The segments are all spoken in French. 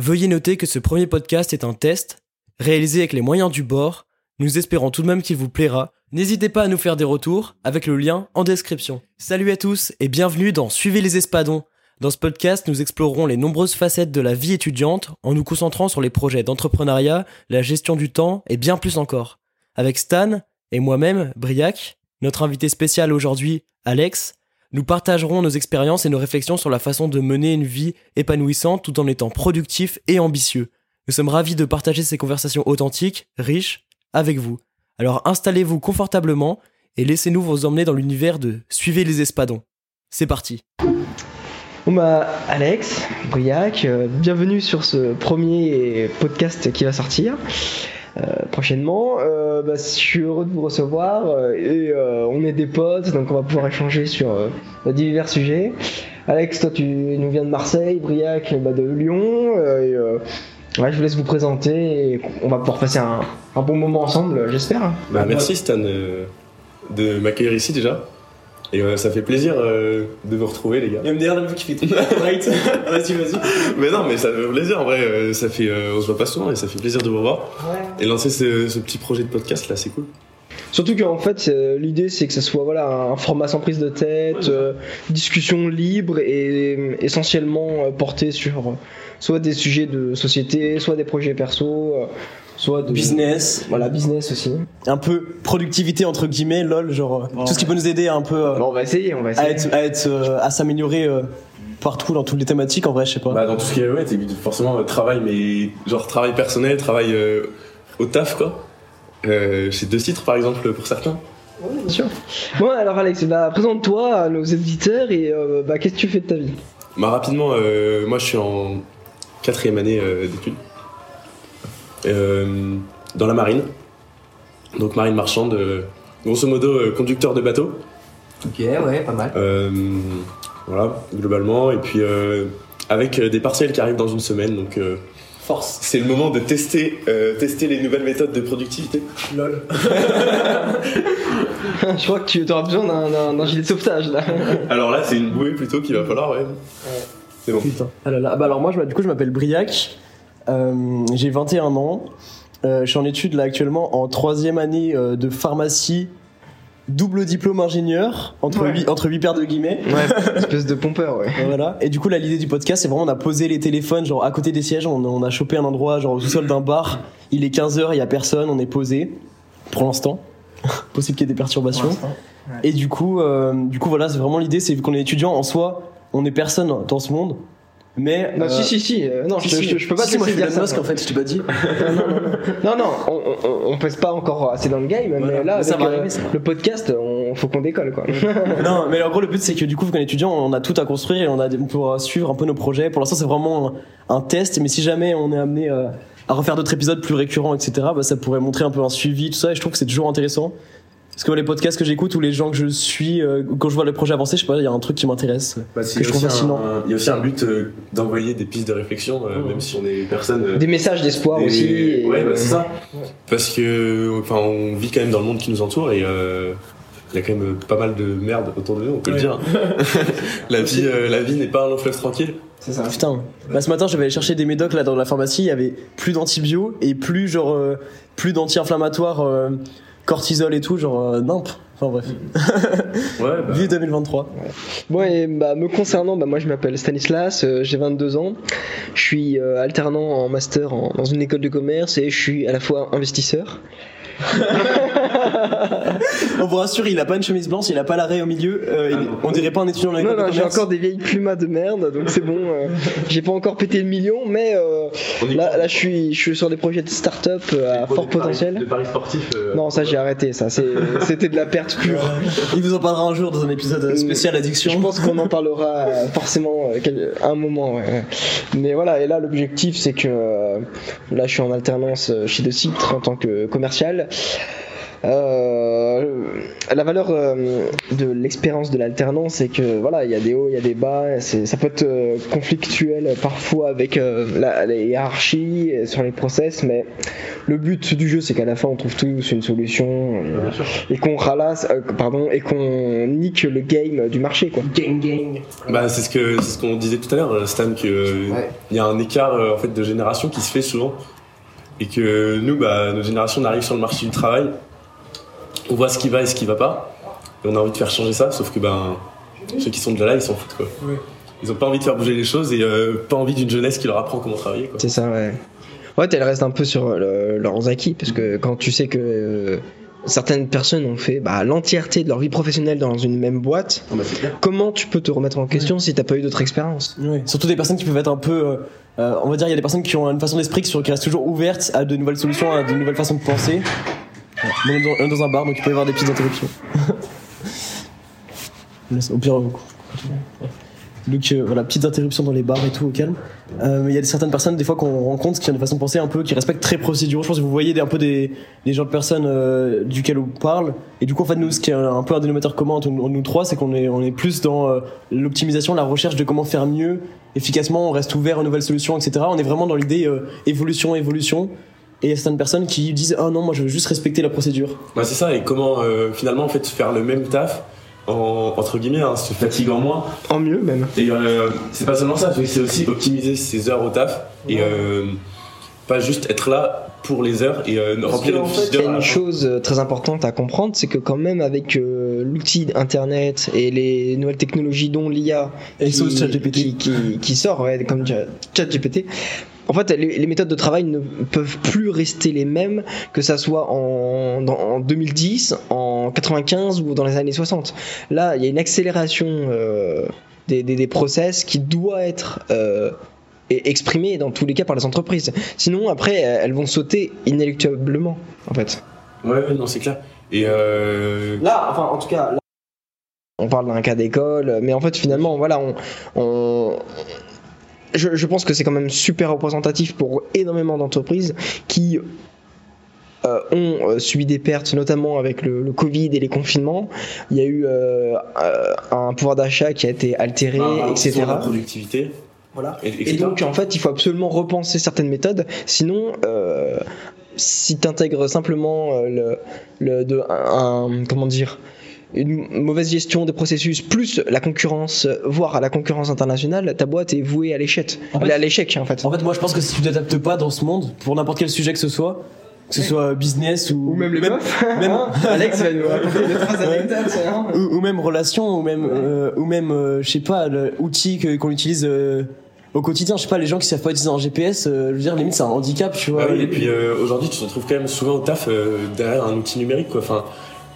Veuillez noter que ce premier podcast est un test, réalisé avec les moyens du bord. Nous espérons tout de même qu'il vous plaira. N'hésitez pas à nous faire des retours avec le lien en description. Salut à tous et bienvenue dans Suivez les Espadons. Dans ce podcast, nous explorerons les nombreuses facettes de la vie étudiante en nous concentrant sur les projets d'entrepreneuriat, la gestion du temps et bien plus encore. Avec Stan et moi-même, Briac, notre invité spécial aujourd'hui, Alex, nous partagerons nos expériences et nos réflexions sur la façon de mener une vie épanouissante tout en étant productif et ambitieux. Nous sommes ravis de partager ces conversations authentiques, riches, avec vous. Alors installez-vous confortablement et laissez-nous vous emmener dans l'univers de Suivez les Espadons. C'est parti. Bon bah Alex, Briac, euh, bienvenue sur ce premier podcast qui va sortir prochainement. Euh, bah, je suis heureux de vous recevoir euh, et euh, on est des potes donc on va pouvoir échanger sur euh, divers sujets. Alex, toi tu nous viens de Marseille, Briac bah, de Lyon. euh, et, euh, je vous laisse vous présenter et on va pouvoir passer un, bon moment ensemble, j'espère. Bah, merci Stan euh, de m'accueillir ici déjà. Et euh, ça fait plaisir euh, de vous retrouver les gars. Il me dire la meuf qui fait right. Vas-y, vas-y. Mais non mais ça fait plaisir en vrai, euh, ça fait, euh, on se voit pas souvent et ça fait plaisir de vous revoir. Et lancer ce, ce petit projet de podcast là c'est cool. Surtout qu'en fait, euh, l'idée c'est que ce soit voilà un format sans prise de tête, euh, discussion libre et euh, essentiellement euh, porté sur euh, soit des sujets de société, soit des projets perso, euh, soit de Business, Voilà, business aussi. un peu productivité entre guillemets, lol, genre euh, tout ce qui peut nous aider un peu euh, Bon, on va essayer, on va à essayer. être, à, être, euh, à s'améliorer euh, partout dans toutes les thématiques. En vrai, je sais pas. Bah dans tout ce qui est ouais, forcément euh, travail mais genre travail personnel, travail euh, au taf quoi. Euh, chez deux titres par exemple pour certains. Ouais, bien sûr. Bon, alors Alex, bah, présente-toi à nos éditeurs et euh, bah, qu'est-ce que tu fais de ta vie? Bah rapidement, euh, moi je suis en quatrième année euh, d'études dans la marine, donc marine marchande, euh, grosso modo euh, conducteur de bateau, Ok, ouais, pas mal. Euh, voilà globalement, et puis euh, avec euh, des partiels qui arrivent dans une semaine, donc euh, Force. c'est le moment de tester, euh, tester les nouvelles méthodes de productivité. Lol. je crois que tu auras besoin d'un- gilet de sauvetage là. Alors là c'est une bouée plutôt qu'il va falloir, ouais. C'est bon. Putain. Ah là là. Bah alors moi, je, du coup, je m'appelle Briac. Euh, j'ai 21 ans. Euh, je suis en études là actuellement en troisième année euh, de pharmacie, double diplôme ingénieur entre Ouais. huit entre huit paires de guillemets. Ouais, espèce de pompeur, ouais. Et Voilà. Et du coup, là, l'idée du podcast, c'est vraiment on a posé les téléphones genre à côté des sièges. On, on a chopé un endroit genre au sous-sol d'un bar. Il est 15 h il y a personne. On est posé pour l'instant. Possible qu'il y ait des perturbations. Et du coup, du coup, voilà, c'est vraiment l'idée, c'est qu'on est étudiant en soi, on est personne dans ce monde. Mais Non, euh, si, si, si. euh, non, si, je, si. je, je peux pas Si, te moi je dire Elon. Musk en fait, je t'ai pas dit. Non, non, on, on, on pèse pas encore assez dans le game, Voilà. mais là, Mais ça avec, va euh, arriver, ça. le podcast, on, faut qu'on décolle, quoi. non, mais en gros le but c'est que du coup, vu qu'on est étudiant, on a tout à construire et on a on pourra suivre un peu nos projets. Pour l'instant, c'est vraiment un, un test, mais si jamais on est amené euh, à refaire d'autres épisodes plus récurrents, etc., bah, ça pourrait montrer un peu un suivi, tout ça. Et je trouve que c'est toujours intéressant. Parce que les podcasts que j'écoute ou les gens que je suis, euh, quand je vois le projet avancer, je sais pas, il y a un truc qui m'intéresse. Bah, Que il y a je trouve aussi fascinant. un- Il y a aussi un but euh, d'envoyer des pistes de réflexion, euh, même si on est personne. euh, Des messages d'espoir Des- aussi. et- Ouais, bah, c'est ça. Parce que, enfin, on vit quand même dans le monde qui nous entoure et euh, il y a quand même pas mal de merde autour de nous, on peut Ouais. le dire. la vie, euh, la vie n'est pas un long fleuve tranquille. C'est ça. Putain. Bah, ce matin, j'avais allé chercher des médocs là dans la pharmacie. Il y avait plus d'antibio et plus genre euh, plus d'anti-inflammatoires, euh, cortisol et tout, genre euh, nimp. Enfin bref. Ouais, bah, Vive 2023. Bon, et bah, me concernant, bah, moi je m'appelle Stanislas, euh, j'ai 22 ans, je suis euh, alternant en master en- dans une école de commerce et je suis à la fois investisseur. On vous rassure, il a pas une chemise blanche, il a pas l'arrêt au milieu. euh, il- on dirait pas un étudiant dans Non, de non, j'ai encore des vieilles plumas de merde, donc c'est bon. euh, j'ai pas encore pété le million, mais euh, là, là je, suis, je suis sur des projets de start-up euh, à fort potentiel. De paris sportifs. euh, Non, ça j'ai arrêté, ça. c'est- C'était de la perte pure. Il vous en parlera un jour dans un épisode spécial addiction. Je pense qu'on en parlera forcément euh, quel- un moment. ouais. Mais voilà, et là l'objectif c'est que euh, là je suis en alternance euh, chez De Citre en tant que commercial. Euh, la valeur euh, de l'expérience de l'alternance, c'est que voilà, il y a des hauts, il y a des bas. c'est- Ça peut être euh, conflictuel parfois avec euh, la, les hiérarchies euh, sur les process, mais le but du jeu, c'est qu'à la fin, on trouve tous une solution euh, et qu'on ralasse, euh, pardon, et qu'on nique le game du marché, quoi. Gang gang. Bah, c'est ce que c'est ce qu'on disait tout à l'heure, Stan, que Ouais. il y a un écart euh, en fait de génération qui se fait souvent et que nous, bah, notre génération, on arrive sur le marché du travail, on voit ce qui va et ce qui va pas, et on a envie de faire changer ça, sauf que ben ceux qui sont déjà là, ils s'en foutent quoi. Ils ont pas envie de faire bouger les choses et euh, pas envie d'une jeunesse qui leur apprend comment travailler quoi. C'est ça, ouais. Ouais, elle reste un peu sur le- leurs acquis, parce que quand tu sais que euh, certaines personnes ont fait bah, l'entièreté de leur vie professionnelle dans une même boîte, Ah bah, comment tu peux te remettre en question si t'as pas eu d'autres expériences? Surtout des personnes qui peuvent être un peu. euh, euh, on va dire, il y a des personnes qui ont une façon d'esprit qui, restent toujours ouvertes à de nouvelles solutions, à de nouvelles façons de penser. Ouais. Dans, dans un bar, donc il peut y avoir des petites interruptions. Au pire, on. Donc euh, voilà, petites interruptions dans les bars et tout au calme. Euh, mais il y a certaines personnes des fois qu'on rencontre qui ont des façons de penser un peu, qui respectent très procéduraux. Je pense que vous voyez des, un peu des, des genres de personnes euh, duquel on parle. Et du coup en fait nous, ce qui est un peu un dénominateur commun entre nous, nous trois, c'est qu'on est, on est plus dans euh, l'optimisation, la recherche de comment faire mieux, efficacement. On reste ouvert aux nouvelles solutions, etc. On est vraiment dans l'idée euh, évolution, évolution. Et il y a certaines personnes qui disent ah non moi je veux juste respecter la procédure. Bah, c'est ça, et comment euh, finalement en fait faire le même taf en, entre guillemets, hein, se fatiguant moins. En mieux même. Et euh, c'est pas seulement ça, c'est aussi optimiser ses heures au taf et euh, pas juste être là pour les heures et euh, remplir une fiche Il y a une chose très importante à comprendre, c'est que quand même avec euh, l'outil internet et les nouvelles technologies dont l'IA qui, qui, qui, qui sort, ouais, comme ChatGPT, en fait, les, les méthodes de travail ne peuvent plus rester les mêmes que ça soit en, dans- en 2010, en 95 ou dans les années 60. Là, il y a une accélération euh, des, des, des process qui doit être euh, et exprimée dans tous les cas par les entreprises. Sinon, après, elles vont sauter inéluctablement, en fait. Ouais, ouais, non, c'est clair. Et euh, Là, enfin, en tout cas, là, on parle d'un cas d'école, mais en fait, finalement, voilà, on, on- je, je pense que c'est quand même super représentatif pour énormément d'entreprises qui euh, ont euh, subi des pertes, notamment avec le, le Covid et les confinements. Il y a eu euh, euh, un pouvoir d'achat qui a été altéré, bah, etc. la productivité, Voilà. et, donc, en fait, il faut absolument repenser certaines méthodes. Sinon, euh, si tu intègres simplement le, le, de, un, un- comment dire, une mauvaise gestion des processus plus la concurrence, voire à la concurrence internationale, ta boîte est vouée à l'échec. En fait- Elle est à l'échec, en fait. En fait, moi, je pense que si tu t'adaptes pas dans ce monde, pour n'importe quel sujet que ce soit, que ce soit business ou, même, meufs. même- Alex va nous raconter trois anecdotes. hein. ou, ou même relation, ou même, euh, ou même, euh, je sais pas, l'outil que- qu'on utilise euh, au quotidien. Je sais pas, les gens qui savent pas utiliser un GPS, euh, je veux dire, limite, c'est un handicap, tu vois. Ah oui, et puis euh, aujourd'hui, tu te retrouves quand même souvent au taf euh, derrière un outil numérique, quoi. Enfin,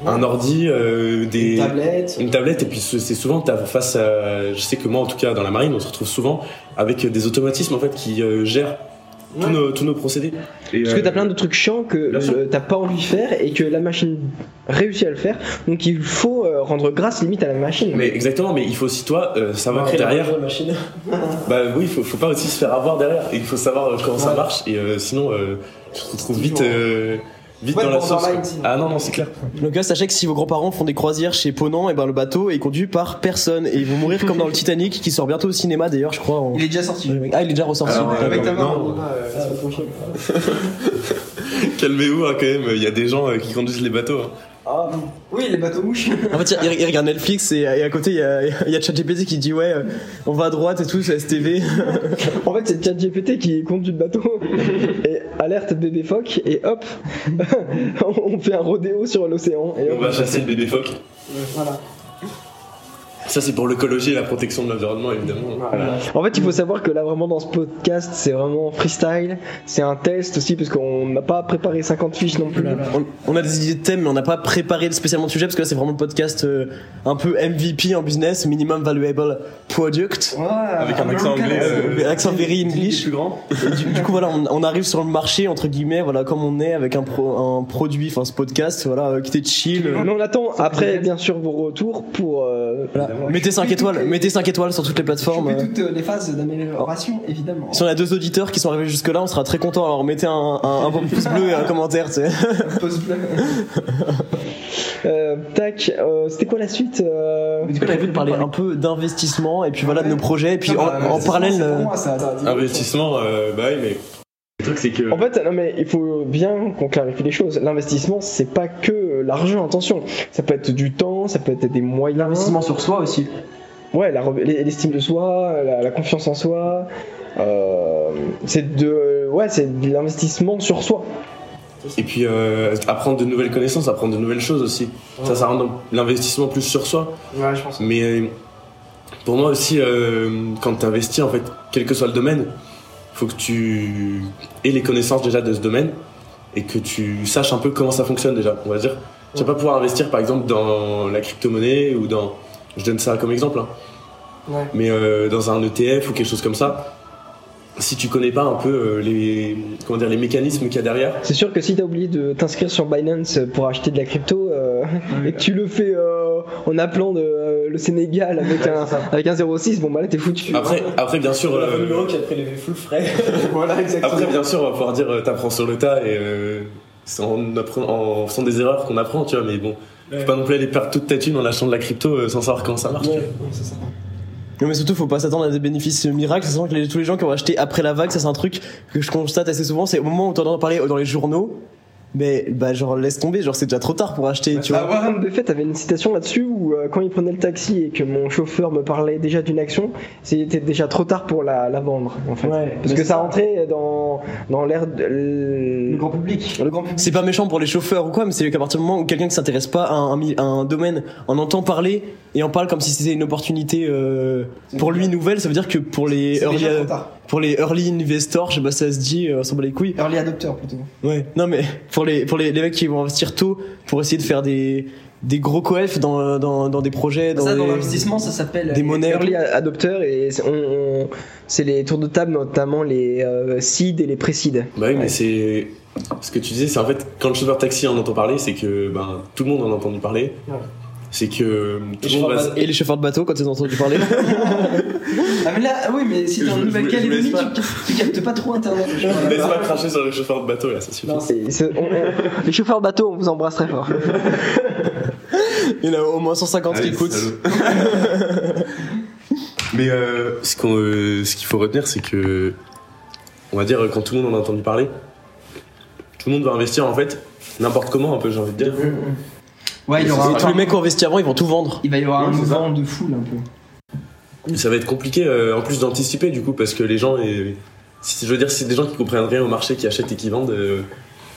un ordi, euh, des. tablette. Une tablette, et puis c'est souvent, t'as face à. Je sais que moi, en tout cas, dans la marine, on se retrouve souvent avec des automatismes, en fait, qui euh, gèrent tous, Ouais. nos, tous nos procédés. Et, Parce que euh, t'as plein de trucs chiants que euh, t'as pas envie de faire et que la machine réussit à le faire. Donc il faut euh, rendre grâce limite à la machine. Mais exactement, mais il faut aussi, toi, euh, savoir la derrière. vraie machine. Bah oui, il faut, faut pas aussi se faire avoir derrière. Il faut savoir comment ça marche. Et euh, sinon, euh, tu te retrouves vite, Toujours. euh, vite Ouais, dans la sauce. Ah non, non, c'est clair. Donc là, sachez que si vos grands-parents font des croisières chez Ponant, et ben le bateau est conduit par personne et ils vont mourir comme dans le Titanic qui sort bientôt au cinéma d'ailleurs, je crois. en- est déjà sorti. Ah, il est déjà ressorti. Alors, Avec ta main. Calmez-vous hein, quand même, il y a des gens euh, qui conduisent les bateaux. hein. Ah, oui, les bateaux mouches. En fait, il, il regarde Netflix et, et à côté, il y a, il y a ChatGPT qui dit ouais, euh, on va à droite et tout, c'est STV. en fait, c'est ChatGPT qui conduit le bateau. Et alerte bébé phoque, et hop, on fait un rodéo sur l'océan. Et On hop, va chasser le bébé phoque. voilà. Ça, c'est pour l'écologie et la protection de l'environnement, évidemment. En fait, il faut savoir que là, vraiment, dans ce podcast, c'est vraiment freestyle. C'est un test aussi, parce qu'on n'a pas préparé 50 fiches non plus. On, on a des idées de thèmes, mais on n'a pas préparé spécialement de sujet parce que là, c'est vraiment le podcast euh, un peu MVP en business, minimum valuable product. Avec un accent anglais. Euh, accent very English. plus grand. Et du, du coup voilà on, on arrive sur le marché entre guillemets voilà comme on est avec un pro, un produit enfin ce podcast voilà euh, qui était chill Mais on attend après, bien sûr, vos retours pour euh, Voilà. Mettez je 5 fais étoiles, mettez 5 étoiles sur toutes les plateformes. toutes euh, les phases d'amélioration, évidemment. Si on a deux auditeurs qui sont arrivés jusque là, on sera très content. Alors mettez un, un, un pouce bleu et un commentaire, tu sais. Un pouce bleu. Euh, tac, euh, c'était quoi la suite euh... Du coup, t'avais vu de parler un peu d'investissement et puis voilà de nos projets et puis en, bah, en parallèle. c'est pour euh, moi, ça, ça. Investissement, euh, bah oui, mais le truc c'est que. En fait, non mais il faut bien qu'on clarifie les choses. L'investissement, c'est pas que l'argent, attention. Ça peut être du temps, ça peut être des moyens. sur soi aussi. Ouais, l'estime de soi, la, la confiance en soi. euh, c'est de, ouais, c'est de l'investissement sur soi. Et puis euh, apprendre de nouvelles connaissances, apprendre de nouvelles choses aussi. Ça, ça dans l'investissement plus sur soi. Ouais, je pense. Mais euh, pour moi aussi, euh, quand tu investis, en fait, quel que soit le domaine, faut que tu aies les connaissances déjà de ce domaine et que tu saches un peu comment ça fonctionne déjà, on va dire. Tu vas pas pouvoir investir par exemple dans la crypto-monnaie ou dans. Je donne ça comme exemple, hein. Ouais. mais euh, dans un ETF ou quelque chose comme ça. Si tu connais pas un peu euh, les, comment dire, les mécanismes qu'il y a derrière, C'est sûr que si t'as oublié de t'inscrire sur Binance pour acheter de la crypto euh, et que tu le fais euh, en appelant de, euh, le Sénégal avec un, avec un 06, bon bah là t'es foutu. après, après bien sûr. euh, qui a prélevé full frais. voilà, exactement. Après, bien sûr, on va pouvoir dire t'apprends sur le tas et euh, c'est en, faisant des erreurs qu'on apprend, tu vois. Mais bon, faut pas non plus aller perdre toute ta thune en achetant de la crypto euh, sans savoir comment ça marche. tu vois. Non mais surtout faut pas s'attendre à des bénéfices miracles, c'est que les- tous les gens qui ont acheté après la vague, ça c'est un truc que je constate assez souvent, c'est au moment où t'entends parler dans les journaux, mais bah genre laisse tomber, genre c'est déjà trop tard pour acheter, tu Bah, vois. Warren Buffett avait une citation là-dessus où euh, quand il prenait le taxi et que mon chauffeur me parlait déjà d'une action, c'était déjà trop tard pour la, la vendre en fait. Ouais, Parce que ça rentrait dans, dans l'air de le grand public. Le grand public. C'est pas méchant pour les chauffeurs ou quoi, mais c'est qu'à partir du moment où quelqu'un qui s'intéresse pas à un, à un domaine en entend parler et en parle comme si c'était une opportunité euh, pour lui nouvelle, ça veut dire que pour les early, tard. pour les early investors, je sais pas si ça se dit, euh, on s'en bat les couilles. Early adopter plutôt. Ouais. Non mais pour les pour les, les mecs qui vont investir tôt pour essayer de faire des des gros coef dans, dans dans des projets, dans, ça, dans des- l'investissement, ça s'appelle. des monnaies. Early adopteurs et c'est- on, on- c'est les tours de table notamment les euh, seed et les pré-seed. Bah oui, mais c'est. Ce que tu disais, c'est en fait, quand le chauffeur taxi en entend parler, c'est que ben, tout le monde en a entendu parler. Ouais. C'est que tout Et le monde va. et les chauffeurs de bateau quand ils ont entendu parler. Ah, mais là, ah oui, mais si t'es en Nouvelle-Calédonie, tu, tu captes pas trop internet. Laisse pas cracher sur le chauffeur de bateau là, ça suffit. Non, Et c'est- on- on- les chauffeurs bateau, on vous embrasse très fort. Il y en a au moins 150 qui écoutent. Mais euh, ce qu'on, euh, ce qu'il faut retenir, c'est que, on va dire, quand tout le monde en a entendu parler, tout le monde va investir en fait n'importe comment, un peu, j'ai envie de dire. Ouais, il y aura tous les mecs qui ont investi avant, ils vont tout vendre. Il va y avoir un mouvement de foule un peu. Ça va être compliqué, euh, en plus d'anticiper du coup, parce que les gens, et, si, je veux dire, si c'est des gens qui comprennent rien au marché, qui achètent et qui vendent, euh,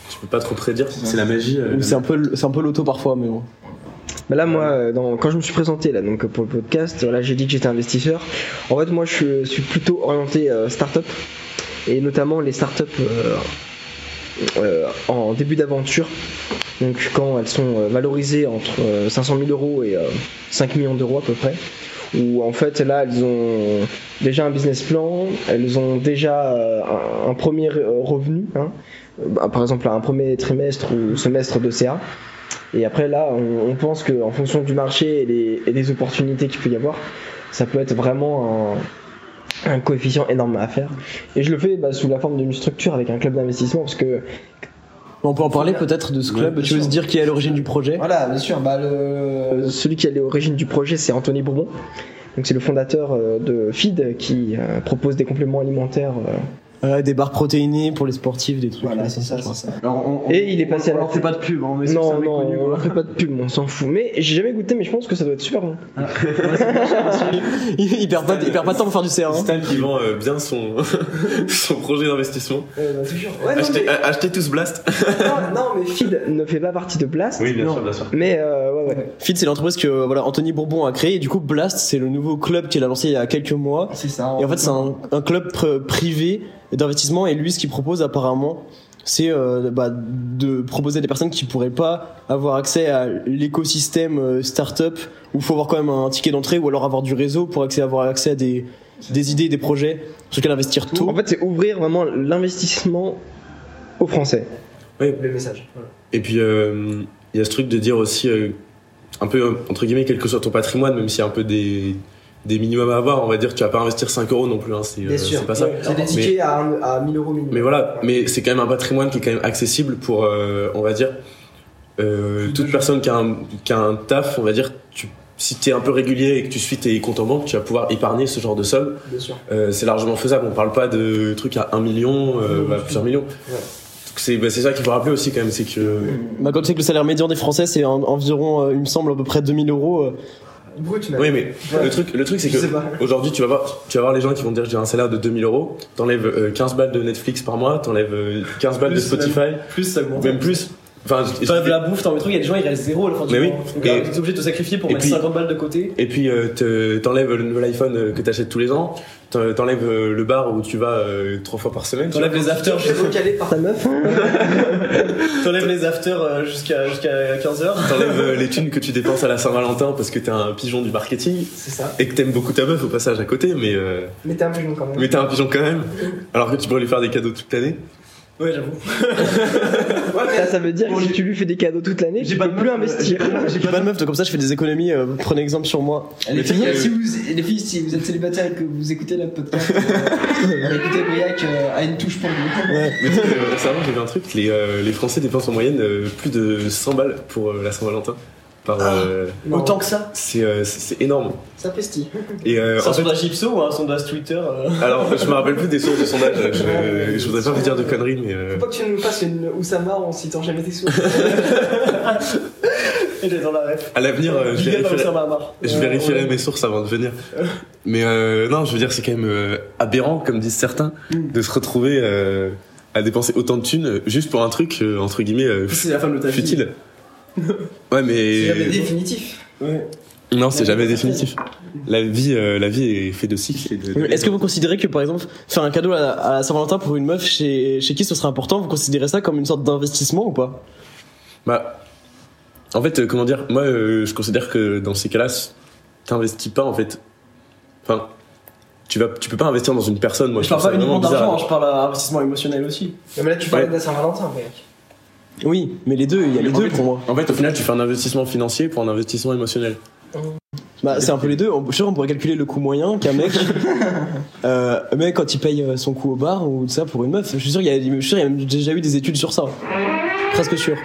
tu peux pas trop prédire. C'est la magie. euh, c'est un peu c'est un peu l'auto parfois, mais bon. Bah là, moi, euh, dans- quand je me suis présenté là, donc pour le podcast, voilà, j'ai dit que j'étais investisseur. En fait, moi, je suis plutôt orienté euh, start-up et notamment les start-up euh, euh, en début d'aventure. Donc, quand elles sont euh, valorisées entre euh, 500 000 euros et euh, 5 millions d'euros à peu près. Où en fait, là, elles ont déjà un business plan, elles ont déjà euh, un, premier euh, revenu, hein. Euh, bah, par exemple un premier trimestre ou semestre de CA. Et après là, on, pense qu'en fonction du marché et des opportunités qu'il peut y avoir, ça peut être vraiment un, un coefficient énorme à faire. Et je le fais bah, sous la forme d'une structure avec un club d'investissement parce que On peut en parler peut-être de ce club. tu veux sûr. se dire qui est à l'origine du projet? Voilà, bien sûr. Bah, le... euh, celui qui est à l'origine du projet, c'est Anthony Bourbon. Donc c'est le fondateur euh, de Feed qui euh, propose des compléments alimentaires. Euh, Euh, Des barres protéinées pour les sportifs, des trucs. Voilà, c'est ça. Et il est passé à la on fait pas de pub, hein, mais non, non, connu, on quoi. fait pas de pub, on s'en fout. Mais j'ai jamais goûté, mais je pense que ça doit être super bon. il, il perd pas, il perd pas de temps pour faire du CR. hein. Stan qui vend euh, bien son, son projet d'investissement. Ouais, non, Achetez, mais, a- achetez tous Blast. non, non, mais Feed ne fait pas partie de Blast. Oui, bien Non. sûr, bien sûr. Mais euh, ouais, ouais. Feed, c'est l'entreprise que voilà Anthony Bourbon a créée. Et du coup, Blast, c'est le nouveau club qu'il a lancé il y a quelques mois. C'est ça. Et en fait, c'est un, un club pr- privé d'investissement. Et lui, ce qu'il propose apparemment, c'est euh, bah, de proposer à des personnes qui pourraient pas avoir accès à l'écosystème euh, startup, où il faut avoir quand même un ticket d'entrée, ou alors avoir du réseau pour accès, avoir accès à des, des idées, des projets sur lesquels investir tôt. En fait, c'est ouvrir vraiment l'investissement aux Français. Oui. Le message. Et puis, euh, il y a ce truc de dire aussi, euh, un peu, entre guillemets, quel que soit ton patrimoine, même s'il y a un peu des, des minimums à avoir, on va dire, tu vas pas investir 5 euros non plus, hein, c'est, euh, Bien sûr. c'est pas ça. C'est des tickets à, un- à 1000 euros minimum. Mais voilà, mais c'est quand même un patrimoine qui est quand même accessible pour, euh, on va dire, euh, toute personne qui a, un, qui a un taf, on va dire, tu, si tu es un peu régulier et que tu suis tes comptes en banque, tu vas pouvoir épargner ce genre de somme. Bien sûr. Euh, c'est largement faisable, on parle pas de trucs à 1 million, euh, bah, plusieurs millions. Ouais. Donc c'est bah, c'est ça qu'il faut rappeler aussi quand même, c'est que... Bah, quand tu sais que le salaire médian des Français, c'est en- environ, euh, il me semble, à peu près 2000 euros. Euh. Oui, mais Ouais. le truc, le truc c'est que aujourd'hui, tu vas voir, tu vas voir les gens qui vont te dire j'ai un salaire de 2000 euros, t'enlèves euh, 15 balles de Netflix par mois, t'enlèves euh, 15 balles de Spotify, Plus même plus. Enfin, T'enlèves la bouffe, t'enlèves le truc, il y a des gens, ils restent zéro à la fin du Mais oui. mois. Donc Et- là, t'es obligé de te sacrifier pour et mettre puis- 50 balles de côté. Et puis euh, te- t'enlèves le nouvel iPhone euh, que t'achètes tous les ans, t'en- t'enlèves euh, le bar où tu vas euh, trois fois par semaine. tu T'enlèves les afters, T'es recalé par ta meuf t'enlèves les afters euh, jusqu'à jusqu'à 15h. vois. T'enlèves euh, les thunes que tu dépenses à la Saint-Valentin parce que t'es un pigeon du marketing C'est ça. et que t'aimes beaucoup ta meuf au passage à côté, mais euh, Mais t'es un jeune quand même. mais t'es un pigeon quand même. Alors que tu pourrais lui faire des cadeaux toute l'année. Ouais, j'avoue. Ça, ça veut dire que si tu lui fais des cadeaux toute l'année, tu peux plus investir. J'ai pas de meuf, donc comme ça je fais des économies. euh, prenez exemple sur moi. Les filles, si vous, les filles, si vous êtes célibataire et que vous écoutez le podcast, euh, écoutez Briac euh, à une touche pour vous. Ouais. Mais tu sais, euh, récemment j'ai vu un truc, les, euh, les Français dépensent en moyenne euh, plus de 100 balles pour euh, la Saint-Valentin. Par, euh, Non. Autant que ça. c'est, euh, énorme. Ça pestille. Et euh, C'est un en fait, sondage Ipso ou un sondage Twitter euh alors je me rappelle plus des sources de sondage. Je, je voudrais pas vous dire de conneries, mais euh, Faut pas que tu nous fasses une Oussama en citant jamais tes sous. Elle est dans la ref. à l'avenir, euh, je vérifierai, je mes sources avant de venir. Mais euh, non, je veux dire, c'est quand même euh, aberrant, comme disent certains, de se retrouver euh, à dépenser autant de thunes euh, juste pour un truc euh, entre guillemets euh, C'est la femme de ta vie. futile. Ouais, mais C'est jamais définitif. Ouais. non, c'est jamais définitif. La vie, euh, la vie est faite de cycles. de- Est-ce que vous considérez que par exemple faire un cadeau à Saint-Valentin pour une meuf chez, chez qui ce serait important, vous considérez ça comme une sorte d'investissement ou pas? Bah, en fait, euh, comment dire? Moi, euh, je considère que dans ces cas-là, t'investis pas en fait. Enfin, tu vas, tu peux pas investir dans une personne. Moi, je, Je parle pas uniquement d'argent, je parle d'investissement émotionnel aussi. Mais là, tu parles Ouais. de Saint-Valentin, Briac. Oui, mais les deux, il y a les deux fait- pour moi. En fait, au final, tu fais un investissement financier pour un investissement émotionnel. Bah, c'est un peu les deux. Je suis sûr, on pourrait calculer le coût moyen qu'un mec, euh, un mec quand il paye euh, son coût au bar ou tout ça pour une meuf. Je suis sûr, il y a, je suis sûr, il y a déjà eu des études sur ça. Presque sûr.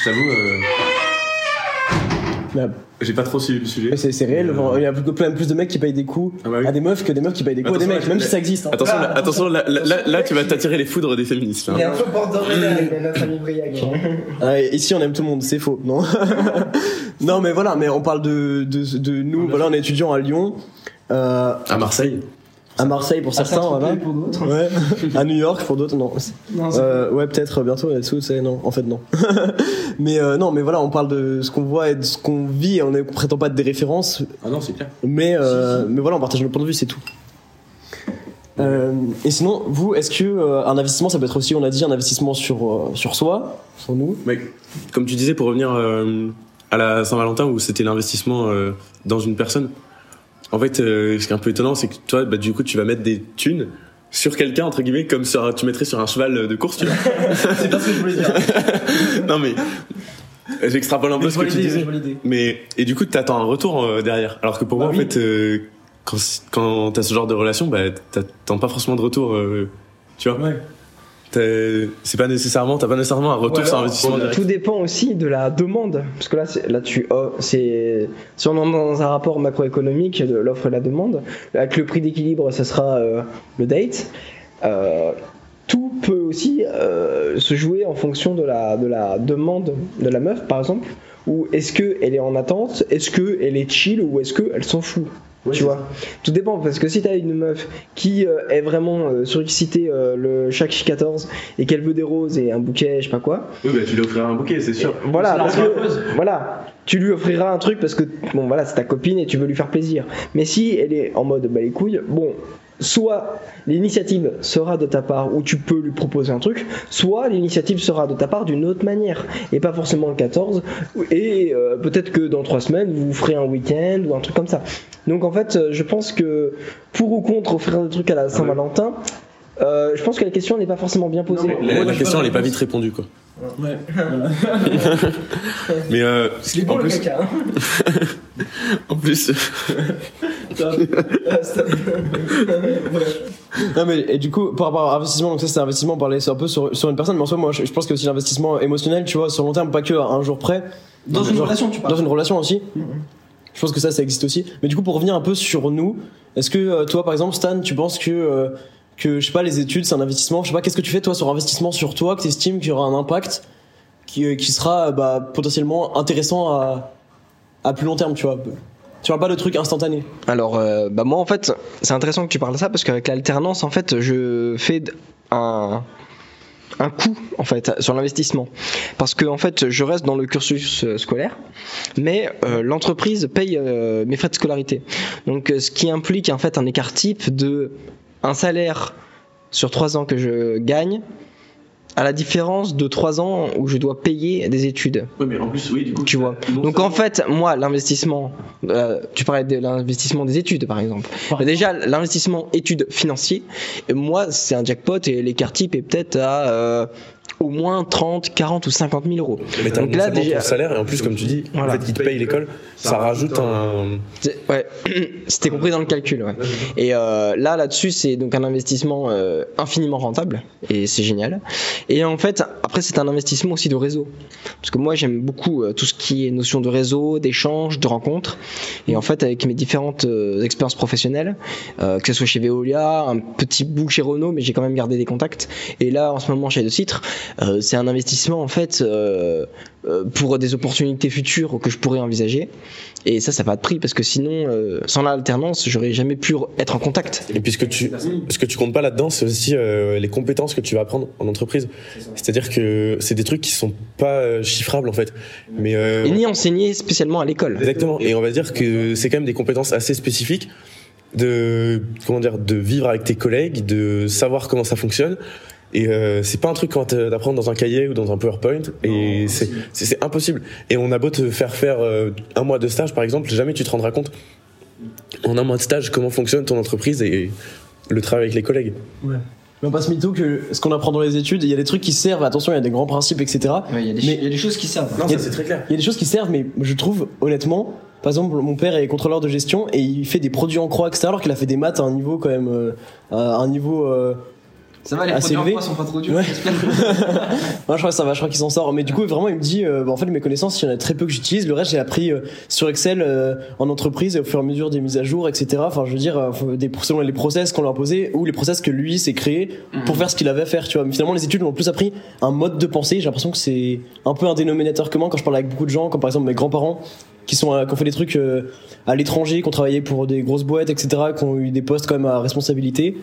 Je t'avoue, euh, J'ai pas trop suivi le sujet. c'est réel. Euh, Il y a plus, plein plus de mecs qui payent des coups Ah bah oui. à des meufs que des meufs qui payent des coups à des Attention, mecs, là, même si ça existe. hein. Attention, Ah, là, attention, là, là, là, tu vas t'attirer les foudres des féministes. Il est un peu borderline, notre ami Briac. Ah, ici, on aime tout le monde, c'est faux, non? Non, mais voilà, mais on parle de, de, de nous. Voilà, on est étudiants à Lyon, euh, À Marseille. À Marseille pour certains, voilà. pour. Ouais. à New York pour d'autres, non. Euh, ouais, peut-être bientôt c'est non, en fait non. mais euh, non, mais voilà, on parle de ce qu'on voit et de ce qu'on vit. On ne prétend pas être des références, Ah non, c'est clair. mais euh, mais voilà, on partage nos points de vue, c'est tout. Euh, et sinon, vous, est-ce que euh, un investissement, ça peut être aussi, on a dit, un investissement sur euh, sur soi, sur nous? Mais comme tu disais, pour revenir euh, à la Saint-Valentin où c'était l'investissement euh, dans une personne, en fait, euh, ce qui est un peu étonnant, c'est que toi, bah, du coup, tu vas mettre des thunes sur quelqu'un, entre guillemets, comme sur, tu mettrais sur un cheval de course, tu vois. c'est pas ce que je voulais dire. non, mais j'extrapole un peu ce que tu disais. Mais, et du coup, t'attends un retour euh, derrière. Alors que pour Bah moi, oui. en fait, euh, quand, quand t'as ce genre de relation, bah, t'attends pas forcément de retour, euh, tu vois. Ouais. C'est pas nécessairement, t'as pas nécessairement un retour Ou sur investissement direct. Tout dépend aussi de la demande. Parce que là, là tu, oh, c'est, si on est dans un rapport macroéconomique de l'offre et la demande, avec le prix d'équilibre, ça sera euh, le date. Euh, tout peut aussi euh, se jouer en fonction de la, de la demande de la meuf, par exemple. Ou est-ce qu'elle est en attente? Est-ce qu'elle est chill? Ou est-ce qu'elle s'en fout? Tu vois Tout dépend, parce que si t'as une meuf qui euh, est vraiment euh, surexcitée euh, le chaque 14 et qu'elle veut des roses et un bouquet, je sais pas quoi, Oui, bah, tu lui offriras un bouquet, c'est sûr. voilà, parce que, voilà, tu lui offriras un truc parce que bon voilà, c'est ta copine et tu veux lui faire plaisir. Mais si elle est en mode bah les couilles, bon, soit l'initiative sera de ta part où tu peux lui proposer un truc, soit l'initiative sera de ta part d'une autre manière et pas forcément le 14 et euh, peut-être que dans trois semaines vous ferez un week-end ou un truc comme ça. Donc en fait, euh, je pense que pour ou contre offrir des trucs à la Saint-Valentin, Euh, je pense que la question n'est pas forcément bien posée. La, question vois. elle est pas vite répondue quoi. Ouais. Mais euh, en plus, caca. hein. en plus, Ah. Non mais et du coup par rapport à investissement donc ça c'est investissement on parlait c'est un peu sur, sur une personne mais en soi moi je, je pense que aussi l'investissement émotionnel tu vois sur long terme pas que à un jour près. Dans une Genre, relation, tu parles. dans une relation aussi. Mhm. je pense que ça ça existe aussi. Mais du coup pour revenir un peu sur nous est-ce que euh, toi par exemple Stan tu penses que euh, que je sais pas les études c'est un investissement je sais pas qu'est-ce que tu fais toi sur investissement sur toi que tu estimes qu'il y aura un impact qui, euh, qui sera euh, bah, potentiellement intéressant à à plus long terme tu vois tu parles pas de trucs instantanés Alors, euh, bah moi en fait, c'est intéressant que tu parles de ça parce qu'avec l'alternance, en fait, je fais un un coût en fait sur l'investissement. Parce que en fait je reste dans le cursus euh, scolaire mais euh, l'entreprise paye mes frais de scolarité. Donc ce qui implique en fait un écart type de un salaire sur trois ans que je gagne à la différence de trois ans où je dois payer des études oui mais en plus oui du coup. tu vois. Donc en fait, moi, l'investissement, euh, tu parlais de l'investissement des études par exemple. Déjà, l'investissement études financiers, moi, c'est un jackpot et l'écart type est peut-être à euh, au moins 30, 40 ou 50 000 euros. Mais t'as Donc là, déjà- ton salaire et en plus comme tu dis, Voilà. en fait, ils te payent l'école, ça rajoute un. Ouais, c'était compris dans le calcul. Ouais. Et euh, là, là-dessus, c'est donc un investissement euh, infiniment rentable et c'est génial. Et en fait, après, c'est un investissement aussi de réseau, parce que moi, j'aime beaucoup euh, tout ce qui est notion de réseau, d'échange, de rencontres. Et en fait, avec mes différentes euh, expériences professionnelles, euh, que ce soit chez Veolia, un petit bout chez Renault, mais j'ai quand même gardé des contacts. Et là, en ce moment, chez De Citre, euh, c'est un investissement en fait euh, euh, pour des opportunités futures que je pourrais envisager. Et ça, ça n'a pas de prix parce que sinon, euh, sans l'alternance, j'aurais jamais pu être en contact. Et puis ce que tu, ce que tu comptes pas là-dedans, c'est aussi euh, les compétences que tu vas apprendre en entreprise. C'est-à-dire que c'est des trucs qui sont pas chiffrables en fait. Mais euh, Et ni enseigner spécialement à l'école. Exactement. Et on va dire que c'est quand même des compétences assez spécifiques de comment dire de vivre avec tes collègues, de savoir comment ça fonctionne. Et euh, c'est pas un truc quand d'apprendre dans un cahier ou dans un PowerPoint. Et c'est c'est c'est impossible. Et on a beau te faire faire euh, un mois de stage par exemple, jamais tu te rendras compte en un mois de stage comment fonctionne ton entreprise et le travail avec les collègues. Mais on passe mytho que ce qu'on apprend dans les études, il y a des trucs qui servent, attention, il y a des grands principes, etc. Ouais, Il y, a des Mais- ch- il y a des choses qui servent. Il y a- c'est très clair. Il y a des choses qui servent, mais je trouve, honnêtement, par exemple, mon père est contrôleur de gestion et il fait des produits en croix, etc. Alors qu'il a fait des maths à un niveau quand même, euh, à un niveau. euh, Ça va, les Assez élevé. froid sont pas trop durs. Ouais. Moi, je crois que ça va, je crois qu'il s'en sort. Mais du coup, vraiment, il me dit, euh, bah, en fait, mes connaissances, il y en a très peu que j'utilise. Le reste, j'ai appris euh, sur Excel euh, en entreprise et au fur et à mesure des mises à jour, etc. Enfin, je veux dire, des, selon les process qu'on a imposés ou les process que lui s'est créé pour faire ce qu'il avait à faire, tu vois. Mais finalement, les études l'ont plus appris un mode de pensée. J'ai l'impression que c'est un peu un dénominateur commun quand je parle avec beaucoup de gens, comme par exemple mes grands-parents qui sont qui ont fait des trucs à l'étranger, qui ont travaillé pour des grosses boîtes, etc., qui ont eu des postes quand même à responsabilité.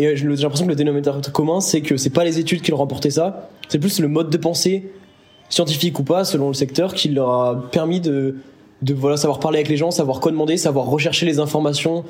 Et euh, j'ai l'impression que le dénominateur commun, c'est que c'est pas les études qui leur ont apporté ça, c'est plus le mode de pensée, scientifique ou pas, selon le secteur, qui leur a permis de, de voilà, savoir parler avec les gens, savoir quoi demander, savoir rechercher les informations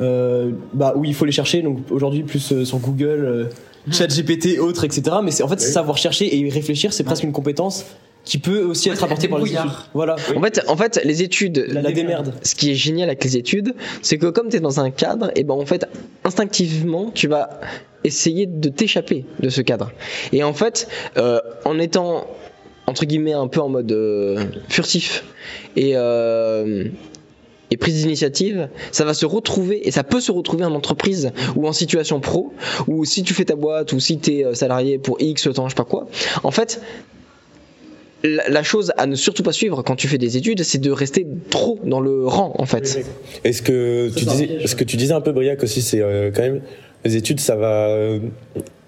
euh, bah, où il faut les chercher. Donc aujourd'hui, plus euh, sur Google, euh, ChatGPT, autres, etc. Mais c'est en fait, savoir chercher et réfléchir, c'est presque une compétence qui peut aussi Ouais, être apportée des par les études. Voilà. En fait, en fait, les études, La, la démerde. ce qui est génial avec les études, c'est que comme tu es dans un cadre, et ben en fait, instinctivement, tu vas essayer de t'échapper de ce cadre. Et en fait, euh, en étant entre guillemets un peu en mode euh, furtif et euh, et prise d'initiative, ça va se retrouver et ça peut se retrouver en entreprise ou en situation pro ou si tu fais ta boîte ou si tu es salarié pour X temps, je sais pas quoi. En fait, la, chose à ne surtout pas suivre quand tu fais des études, c'est de rester trop dans le rang en fait. Et ce que tu disais, piège. ce que tu disais un peu Briac aussi, c'est euh, quand même les études, ça va euh,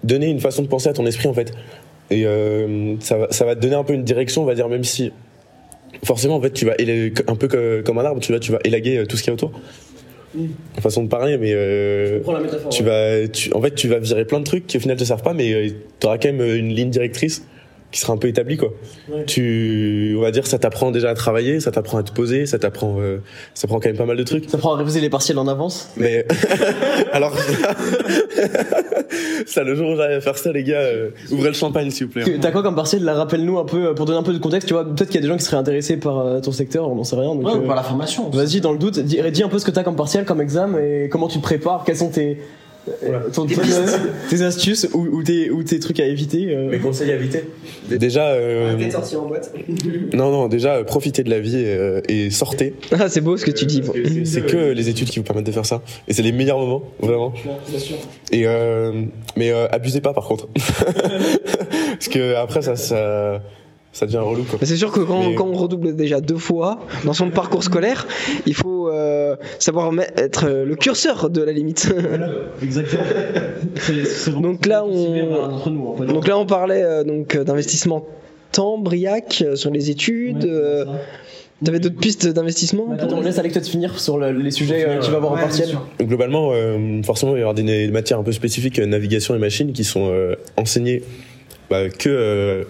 donner une façon de penser à ton esprit en fait, et euh, ça va, ça va te donner un peu une direction, on va dire, même si forcément en fait tu vas un peu que- comme un arbre, tu vas, tu vas élaguer tout ce qu'il y a autour. Façon de parler, mais euh, Prends la métaphore. tu vas, tu, en fait, tu vas virer plein de trucs qui au final te servent pas, mais tu auras quand même une ligne directrice qui sera un peu établie quoi. Ouais. Tu, on va dire, ça t'apprend déjà à travailler, ça t'apprend à te poser, ça t'apprend, euh, ça prend quand même pas mal de trucs. Ça prend à réviser les partiels en avance. Mais alors, ça, le jour où j'arrive à faire ça, les gars, euh, ouvrez le champagne s'il vous plaît. Que- T'as quoi comme partiel? Là, rappelle-nous un peu, euh, pour donner un peu de contexte, tu vois, peut-être qu'il y a des gens qui seraient intéressés par euh, ton secteur, on n'en sait rien. Donc, Ouais, ou euh, par la formation. Vas-y, dans le doute, dis, dis un peu ce que t'as comme partiel, comme examen, et comment tu te prépares, quels sont tes, Ton- tes, tes astuces ou, ou tes, ou tes trucs à éviter. euh. Mes conseils à éviter Déjà, euh, Peut-être sortir en boîte. non, non, déjà, euh, profitez de la vie euh, et sortez. Ah, c'est beau ce que tu dis. C'est que les études qui vous permettent de faire ça. Et c'est les meilleurs moments, vraiment. Bien sûr. Et euh, mais euh, abusez pas par contre. Parce que après, ça, ça, ça devient relou, quoi. Mais C'est sûr que quand, Mais- quand on redouble déjà deux fois dans son parcours scolaire, il faut euh, savoir être le curseur de la limite. Exactement. C'est- c'est vraiment Donc là, on- sévère, entre nous, en fait. donc là, on parlait euh, donc euh, d'investissement temps, Briac, sur les études. Ouais, euh. T'avais d'autres pistes d'investissement Attends, on laisse Alex peut-être finir sur le- les sujets euh, qu'il va avoir en Ouais, partiel. Globalement, euh, forcément, il va y avoir des, des matières un peu spécifiques, navigation et machine, qui sont euh, enseignées bah, que, euh,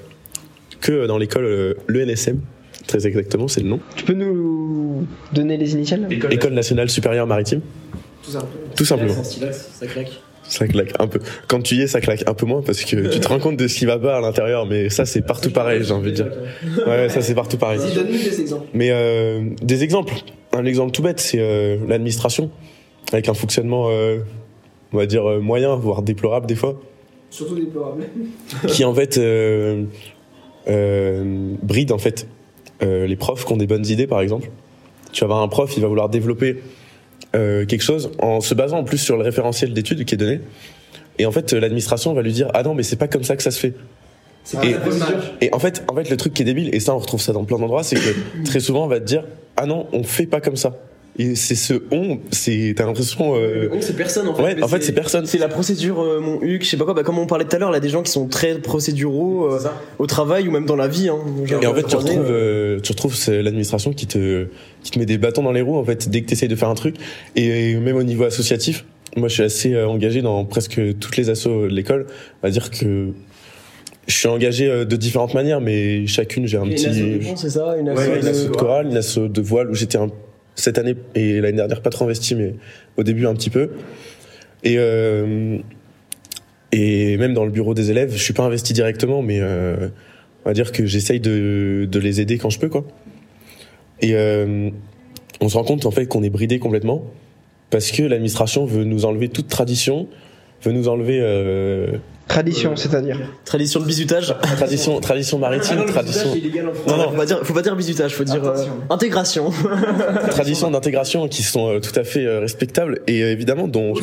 que dans l'école, euh, l'ENSM, très exactement, c'est le nom. Tu peux nous donner les initiales? École nationale supérieure maritime, Tout ça. tout simplement. Stylax, ça claque. Ça claque un peu. Quand tu y es, ça claque un peu moins parce que tu te rends compte de ce qui va pas à l'intérieur, mais ça, c'est partout pareil, j'ai envie de dire. Ouais, ça, c'est partout pareil. Vas-y, donne-nous des exemples. Mais euh, des exemples. Un exemple tout bête, c'est euh, l'administration, avec un fonctionnement, euh, on va dire, moyen, voire déplorable des fois, Surtout déplorable. qui en fait bride en fait euh, les profs qui ont des bonnes idées, par exemple. Tu vas avoir un prof, il va vouloir développer euh, quelque chose en se basant en plus sur le référentiel d'études qui est donné. Et en fait, euh, l'administration va lui dire ah non mais c'est pas comme ça que ça se fait. C'est Et-. Et en fait, en fait, le truc qui est débile, et ça on retrouve ça dans plein d'endroits, c'est que très souvent on va te dire ah non, on fait pas comme ça. Et c'est ce on, c'est t'as l'impression. euh, Oh, c'est personne en fait. Ouais, en fait, c'est personne. C'est la procédure, euh, mon Huc, je sais pas quoi, bah, comme on parlait tout à l'heure, il y a des gens qui sont très procéduraux euh, au travail ou même dans la vie. Hein. Et en fait, tu retrouves, euh, euh, tu retrouves c'est l'administration qui te, qui te met des bâtons dans les roues en fait dès que tu essayes de faire un truc. Et même au niveau associatif, moi je suis assez euh, engagé dans presque toutes les assos de l'école. On va dire que je suis engagé de différentes manières, mais chacune j'ai un une asso de petit. c'est ça Une asso Ouais, de- de chorale, une asso de voile où j'étais un- cette année et l'année dernière pas trop investi, mais au début un petit peu. Et euh, et même dans le bureau des élèves, je suis pas investi directement, mais euh, on va dire que j'essaye de, de les aider quand je peux, quoi. Et euh, on se rend compte en fait qu'on est bridé complètement parce que l'administration veut nous enlever toute tradition, veut nous enlever Tradition, c'est-à-dire. Tradition de bisutage. tradition, tradition maritime, tradition. Non, non, faut pas dire, faut pas dire bisutage, faut dire euh, intégration. traditions d'intégration qui sont euh, tout à fait euh, respectables et euh, évidemment dont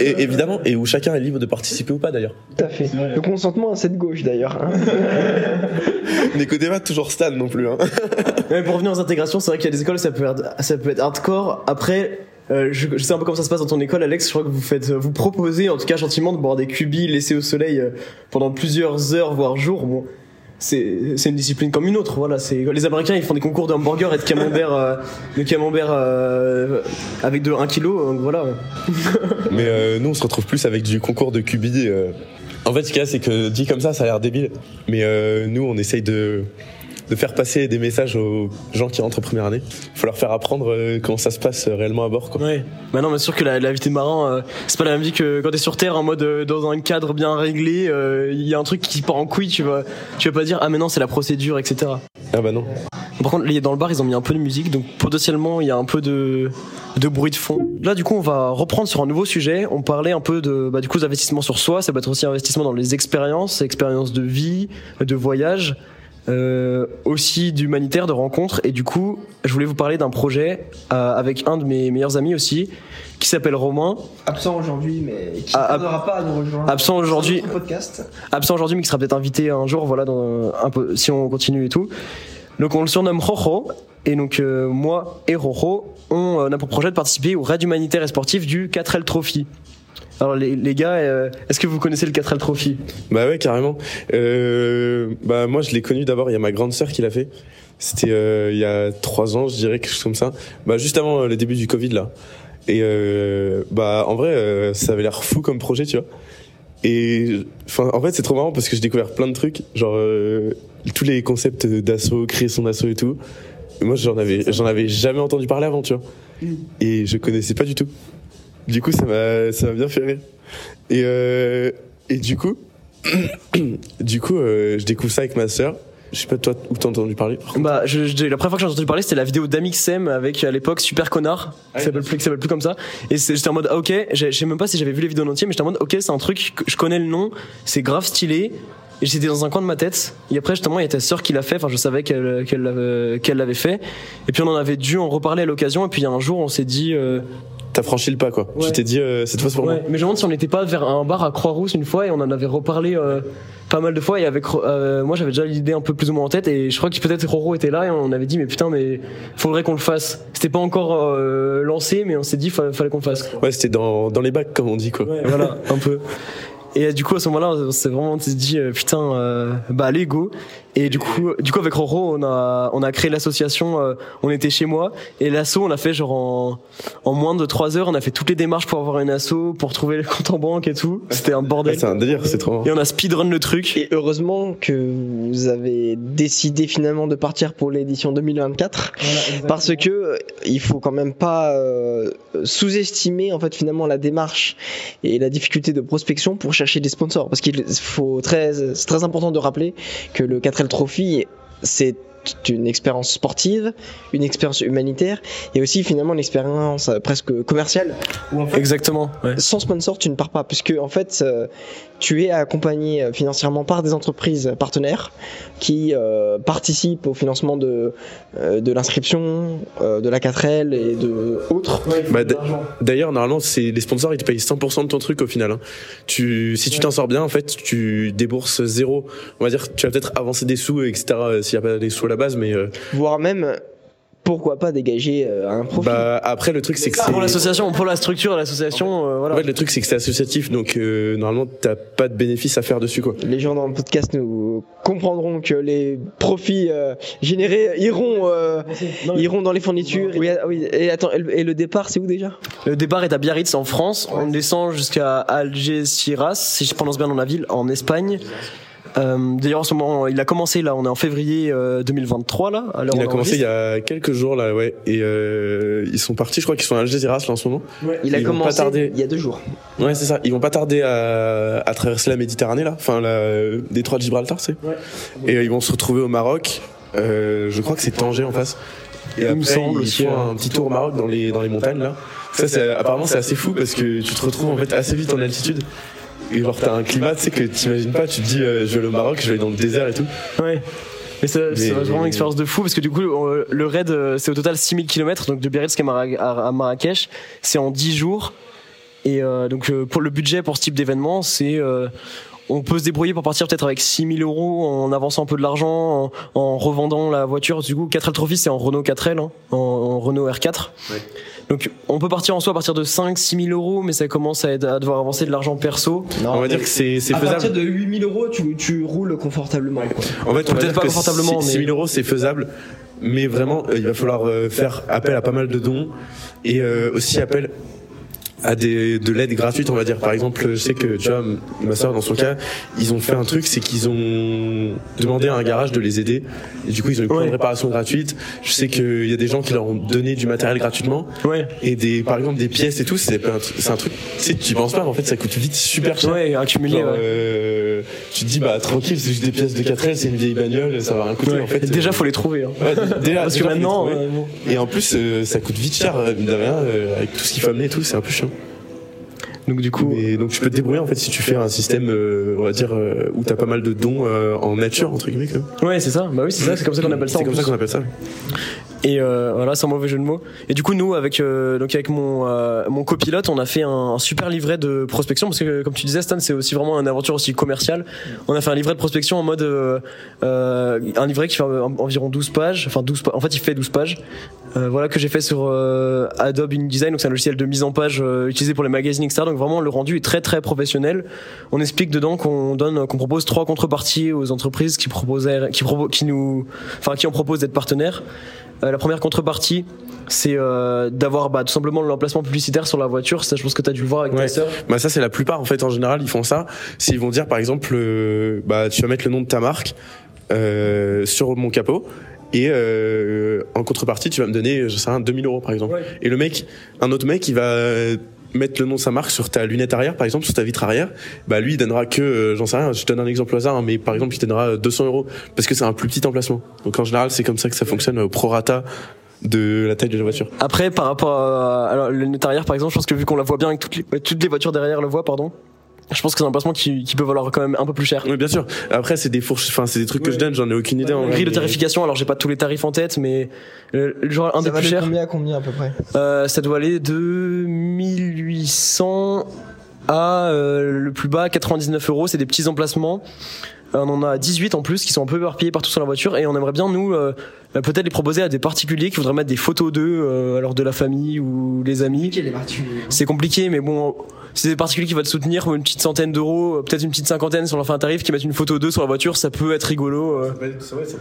et, évidemment et où chacun est libre de participer ou pas d'ailleurs. Tout à fait. Le consentement à cette gauche d'ailleurs. hein. N'écoutez pas toujours Stan non plus. Hein. Mais pour revenir aux intégrations, c'est vrai qu'il y a des écoles, ça peut être, ça peut être hardcore. Après, euh, je, sais un peu comment ça se passe dans ton école, Alex. Je crois que vous faites, vous proposez, en tout cas gentiment, de boire des cubis laissés au soleil euh, pendant plusieurs heures, voire jours. Bon, c'est, une discipline comme une autre. Voilà, les Américains, ils font des concours de hamburgers et de camembert, euh, de camembert euh, avec de 1 kilo. Voilà. Mais euh, nous on se retrouve plus avec du concours de euh. En fait ce qu'il y a c'est que dit comme ça ça a l'air débile. Mais euh, nous on essaye de de faire passer des messages aux gens qui rentrent en première année. Faut leur faire apprendre euh, comment ça se passe euh, réellement à bord quoi. Ouais. Maintenant, bien sûr que la, la vie de marin, euh, c'est pas la même vie que quand t'es sur Terre en mode euh, dans un cadre bien réglé. euh, Il y a un truc qui part en couille, tu vas, tu vas pas dire ah mais non c'est la procédure, etc. Ah bah non. Par contre, là, dans le bar, ils ont mis un peu de musique, donc potentiellement, il y a un peu de, de bruit de fond. Là, du coup, on va reprendre sur un nouveau sujet. On parlait un peu de, bah, du coup, d'investissement sur soi. Ça peut être aussi investissement dans les expériences, expériences de vie, de voyage, euh, aussi d'humanitaire, de rencontres. Et du coup, je voulais vous parler d'un projet euh, avec un de mes meilleurs amis aussi, qui s'appelle Romain. Absent aujourd'hui, mais qui Ah, ne tardera pas à nous rejoindre. absent aujourd'hui. Podcast. absent aujourd'hui, mais qui sera peut-être invité un jour, voilà, dans un peu, si on continue et tout. Donc on le surnomme Rojo, et donc euh, moi et Rojo, on euh, a pour projet de participer au raid humanitaire et sportif du 4L Trophy. Alors les, les gars, euh, est-ce que vous connaissez le 4L Trophy? Bah ouais, carrément. Euh, bah moi, je l'ai connu d'abord. Il y a ma grande sœur qui l'a fait. C'était euh, il y a trois ans, je dirais quelque chose comme ça. Bah juste avant euh, le début du Covid là. Et euh, bah en vrai, euh, ça avait l'air fou comme projet, tu vois. Et enfin, en fait, c'est trop marrant parce que j'ai découvert plein de trucs, genre euh, tous les concepts d'assaut, créer son assaut et tout. Et moi, j'en avais, j'en avais jamais entendu parler avant, tu vois. Et je connaissais pas du tout. Du coup, ça m'a, ça m'a bien fait rire. Et euh, et du coup, du coup, euh, je découvre ça avec ma sœur. Je sais pas toi où t'as entendu parler. Bah, je, je- la première fois que j'ai entendu parler, c'était la vidéo d'Amixem avec à l'époque Super Connard, Ah qui s'appelle plus, qui s'appelle plus comme ça. Et c'est- j'étais en mode, ah, ok, j'ai- je sais même pas si j'avais vu les vidéos en entier, mais j'étais en mode, ok, c'est un truc, que je connais le nom, c'est grave stylé. Et j'étais dans un coin de ma tête. Et après, justement, il y a ta sœur qui l'a fait. Enfin, je savais qu'elle qu'elle l'avait qu'elle l'avait fait. Et puis, on en avait dû en reparler à l'occasion. Et puis, il y a un jour, on s'est dit, euh, T'as franchi le pas quoi. Ouais. Tu t'es dit euh, cette fois c'est pour moi. Ouais, mais je me demande si on n'était pas vers un bar à Croix-Rousse une fois et on en avait reparlé euh, pas mal de fois et avec euh, moi j'avais déjà l'idée un peu plus ou moins en tête et je crois que peut-être Roro était là et on avait dit mais putain mais faudrait qu'on le fasse. C'était pas encore euh, lancé mais on s'est dit fa- fallait qu'on le fasse. Ouais, c'était dans, dans les bacs comme on dit quoi. Ouais, voilà, un peu. Et euh, du coup à ce moment-là on s'est vraiment dit euh, putain euh, bah allez go et du coup du coup avec Roro on a on a créé l'association euh, on était chez moi. Et l'asso on l'a fait genre en en moins de trois heures. On a fait toutes les démarches pour avoir une asso pour trouver le compte en banque et tout. C'était un bordel. C'est un délire, c'est trop et on a speedrun le truc. Et heureusement que vous avez décidé finalement de partir pour l'édition 2024 parce que euh, il faut quand même pas euh, sous-estimer en fait finalement la démarche et la difficulté de prospection pour chercher des sponsors. Parce qu'il faut très c'est très important de rappeler que le 4L Trophy c'est une expérience sportive, une expérience humanitaire et aussi finalement une expérience euh, presque commerciale où en fait exactement ouais. sans sponsor, tu ne pars pas, puisque en fait, euh, tu es accompagné euh, financièrement par des entreprises partenaires qui euh, participent au financement de, euh, de l'inscription, euh, de la 4L et de autres. Bah, D'ailleurs, normalement, c'est les sponsors, ils te payent 100% de ton truc au final. hein. Tu, si tu t'en sors bien, en fait, tu débourses zéro. On va dire, tu vas peut-être avancer des sous, etc. S'il y a pas des sous à la base, mais euh, Voire même, pourquoi pas dégager euh, un profit. bah après le truc c'est que c'est pour l'association pour la structure de l'association euh, voilà en fait le truc c'est que c'est associatif, donc euh, normalement t'as pas de bénéfice à faire dessus quoi. Les gens dans le podcast nous comprendront que les profits euh, générés iront, euh, iront dans les fournitures. Oui, ah oui, et attends, et le départ, c'est où déjà? Le départ est à Biarritz en France on descend jusqu'à Algeciras si je prononce bien dans la ville en Espagne Euh, D'ailleurs, en ce moment, il a commencé là. On est en février euh, 2023 là. à l'heure où Il a commencé il y a quelques jours là, ouais, et euh, ils sont partis. Je crois qu'ils sont à Algeciras là en ce moment. Il a Ils vont pas commencé tarder. il y a deux jours. Ouais, c'est ça. Ils vont pas tarder à, à traverser la Méditerranée là, enfin la détroit de Gibraltar, c'est. Et euh, ils vont se retrouver au Maroc. Euh, je crois que c'est Tanger en face. Et Il après, me semble aussi, font ouais. un petit tour au Maroc dans les dans les montagnes là. Ça, c'est apparemment c'est assez fou parce que tu te retrouves en fait assez vite en altitude. Et genre t'as un climat, tu sais que t'imagines pas. Tu te dis, euh, je vais aller au Maroc, je vais aller dans le désert et tout. Ouais. Mais c'est vraiment une expérience de fou parce que du coup le raid euh, c'est au total 6000 km donc de Biarritz à Mara- à à Marrakech c'est en 10 jours et euh, donc euh, pour le budget pour ce type d'événement c'est euh, on peut se débrouiller pour partir peut-être avec 6000 euros en avançant un peu de l'argent, en, en revendant la voiture. Du coup, 4L Trophy, c'est en Renault 4L, hein, en, en Renault R4. Ouais. Donc, on peut partir en soi à partir de 5 6 000 euros, mais ça commence à, être- à devoir avancer de l'argent perso. On va dire que c'est c'est À partir faisable. de 8000 euros, tu, tu roules confortablement. quoi. En fait, on va Peut-être dire pas confortablement, 6 mais- 000 euros, c'est faisable. Mais vraiment, euh, il va falloir euh, faire appel à pas mal de dons et euh, aussi appel à des, de l'aide gratuite, on va dire. Par exemple, je sais que, tu vois, ma soeur, dans son cas, ils ont fait un truc, c'est qu'ils ont demandé à un garage de les aider. Et du coup, ils ont eu plein Ouais. de réparations gratuites. Je sais qu'il y a des gens qui leur ont donné du matériel gratuitement. Ouais. Et des, par exemple, des pièces et tout, c'est un truc, tu sais, tu y penses pas, mais en fait, ça coûte vite super cher. Ouais, accumulé. Genre, ouais. euh, tu te dis, bah, tranquille, c'est juste des pièces de 4L, c'est une vieille bagnole, ça va rien coûter, Ouais. en fait. déjà, faut les trouver. hein. Déjà, Parce que déjà, maintenant, euh, bon. Et en plus, euh, ça coûte vite cher, euh, mine de rien, euh, avec tout ce qu'il faut amener et tout, c'est un peu chiant. Donc du coup, donc tu peux te débrouiller en fait si tu fais un système, euh, on va dire, euh, où t'as pas mal de dons euh, en nature, entre guillemets. Quand même. ouais, c'est ça. Bah oui, c'est ça. C'est comme ça qu'on appelle ça. C'est en comme plus. ça qu'on appelle ça. Et euh, voilà, sans mauvais jeu de mots. Et du coup, nous, avec euh, donc avec mon euh, mon copilote, on a fait un, super livret de prospection parce que comme tu disais, Stan, c'est aussi vraiment une aventure aussi commerciale. On a fait un livret de prospection en mode euh, euh, un livret qui fait en- environ 12 pages. Enfin 12 pa- En fait, il fait 12 pages. Euh, voilà que j'ai fait sur Adobe InDesign, donc c'est un logiciel de mise en page utilisé pour les magazines etc. Donc vraiment le rendu est très très professionnel. On explique dedans qu'on donne, qu'on propose trois contreparties aux entreprises qui proposaient, qui propo- qui nous, enfin qui en proposent d'être partenaires. Euh, la première contrepartie, c'est euh, d'avoir bah, tout simplement l'emplacement publicitaire sur la voiture. Ça, je pense que tu as dû le voir avec Ouais. ta sœur. Bah ça c'est la plupart en fait en général ils font ça. C'est ils vont dire par exemple, euh, bah tu vas mettre le nom de ta marque euh, sur mon capot. Et en contrepartie, tu vas me donner, je sais rien, 2000 euros par exemple. Ouais. Et le mec, un autre mec, il va mettre le nom de sa marque sur ta lunette arrière, par exemple, sur ta vitre arrière, bah lui, il donnera que, euh, j'en sais rien, je donne un exemple au hasard, hein, mais par exemple, il te donnera 200 euros parce que c'est un plus petit emplacement. Donc en général, c'est comme ça que ça fonctionne au prorata de la taille de la voiture. Après, par rapport à alors, le lunette arrière, par exemple, je pense que vu qu'on la voit bien et que toutes les, ouais, toutes les voitures derrière le voient, pardon, je pense que c'est un emplacement qui, qui peut valoir quand même un peu plus cher. Oui, bien sûr. Après, c'est des fourches, enfin, c'est des trucs que je donne, j'en ai aucune idée. en vrai, Grille de tarification, alors j'ai pas tous les tarifs en tête, mais euh, genre un Ça des plus chers, combien à combien à peu près? Euh, ça doit aller de 1800 à euh, le plus bas 99 euros. C'est des petits emplacements. On en a 18 en plus qui sont un peu éparpillés partout sur la voiture et on aimerait bien nous euh, bah, peut-être les proposer à des particuliers qui voudraient mettre des photos d'eux, euh, alors de la famille ou les amis. C'est compliqué, mais bon, c'est des particuliers qui vont te soutenir pour une petite centaine d'euros, euh, peut-être une petite cinquantaine si on leur fait un tarif, qui mettent une photo d'eux sur la voiture, ça peut être rigolo. euh,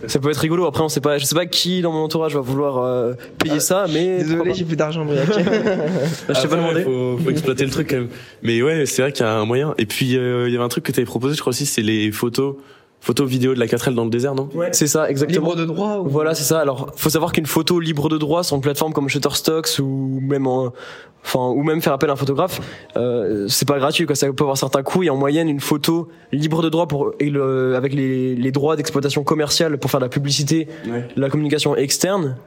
ça peut être rigolo. Après, on sait pas, je sais pas qui dans mon entourage va vouloir euh, payer ça, mais Désolé, j'ai plus d'argent, Briac. pas. je t'ai pas demandé. Faut, faut exploiter le truc quand même. Mais ouais, c'est vrai qu'il y a un moyen. Et puis, euh, il y avait un truc que tu avais proposé, je crois aussi, c'est les photos, photos vidéo de la 4L dans le désert, non? C'est ça, exactement. Libre de droit ou... Voilà, c'est ça. Alors, faut savoir qu'une photo libre de droit sur une plateforme comme Shutterstock ou même en, enfin, ou même faire appel à un photographe, euh, c'est pas gratuit, quoi. Ça peut avoir certains coûts. Et en moyenne, une photo libre de droit pour, et le- avec les, les droits d'exploitation commerciale pour faire de la publicité, Ouais. la communication externe,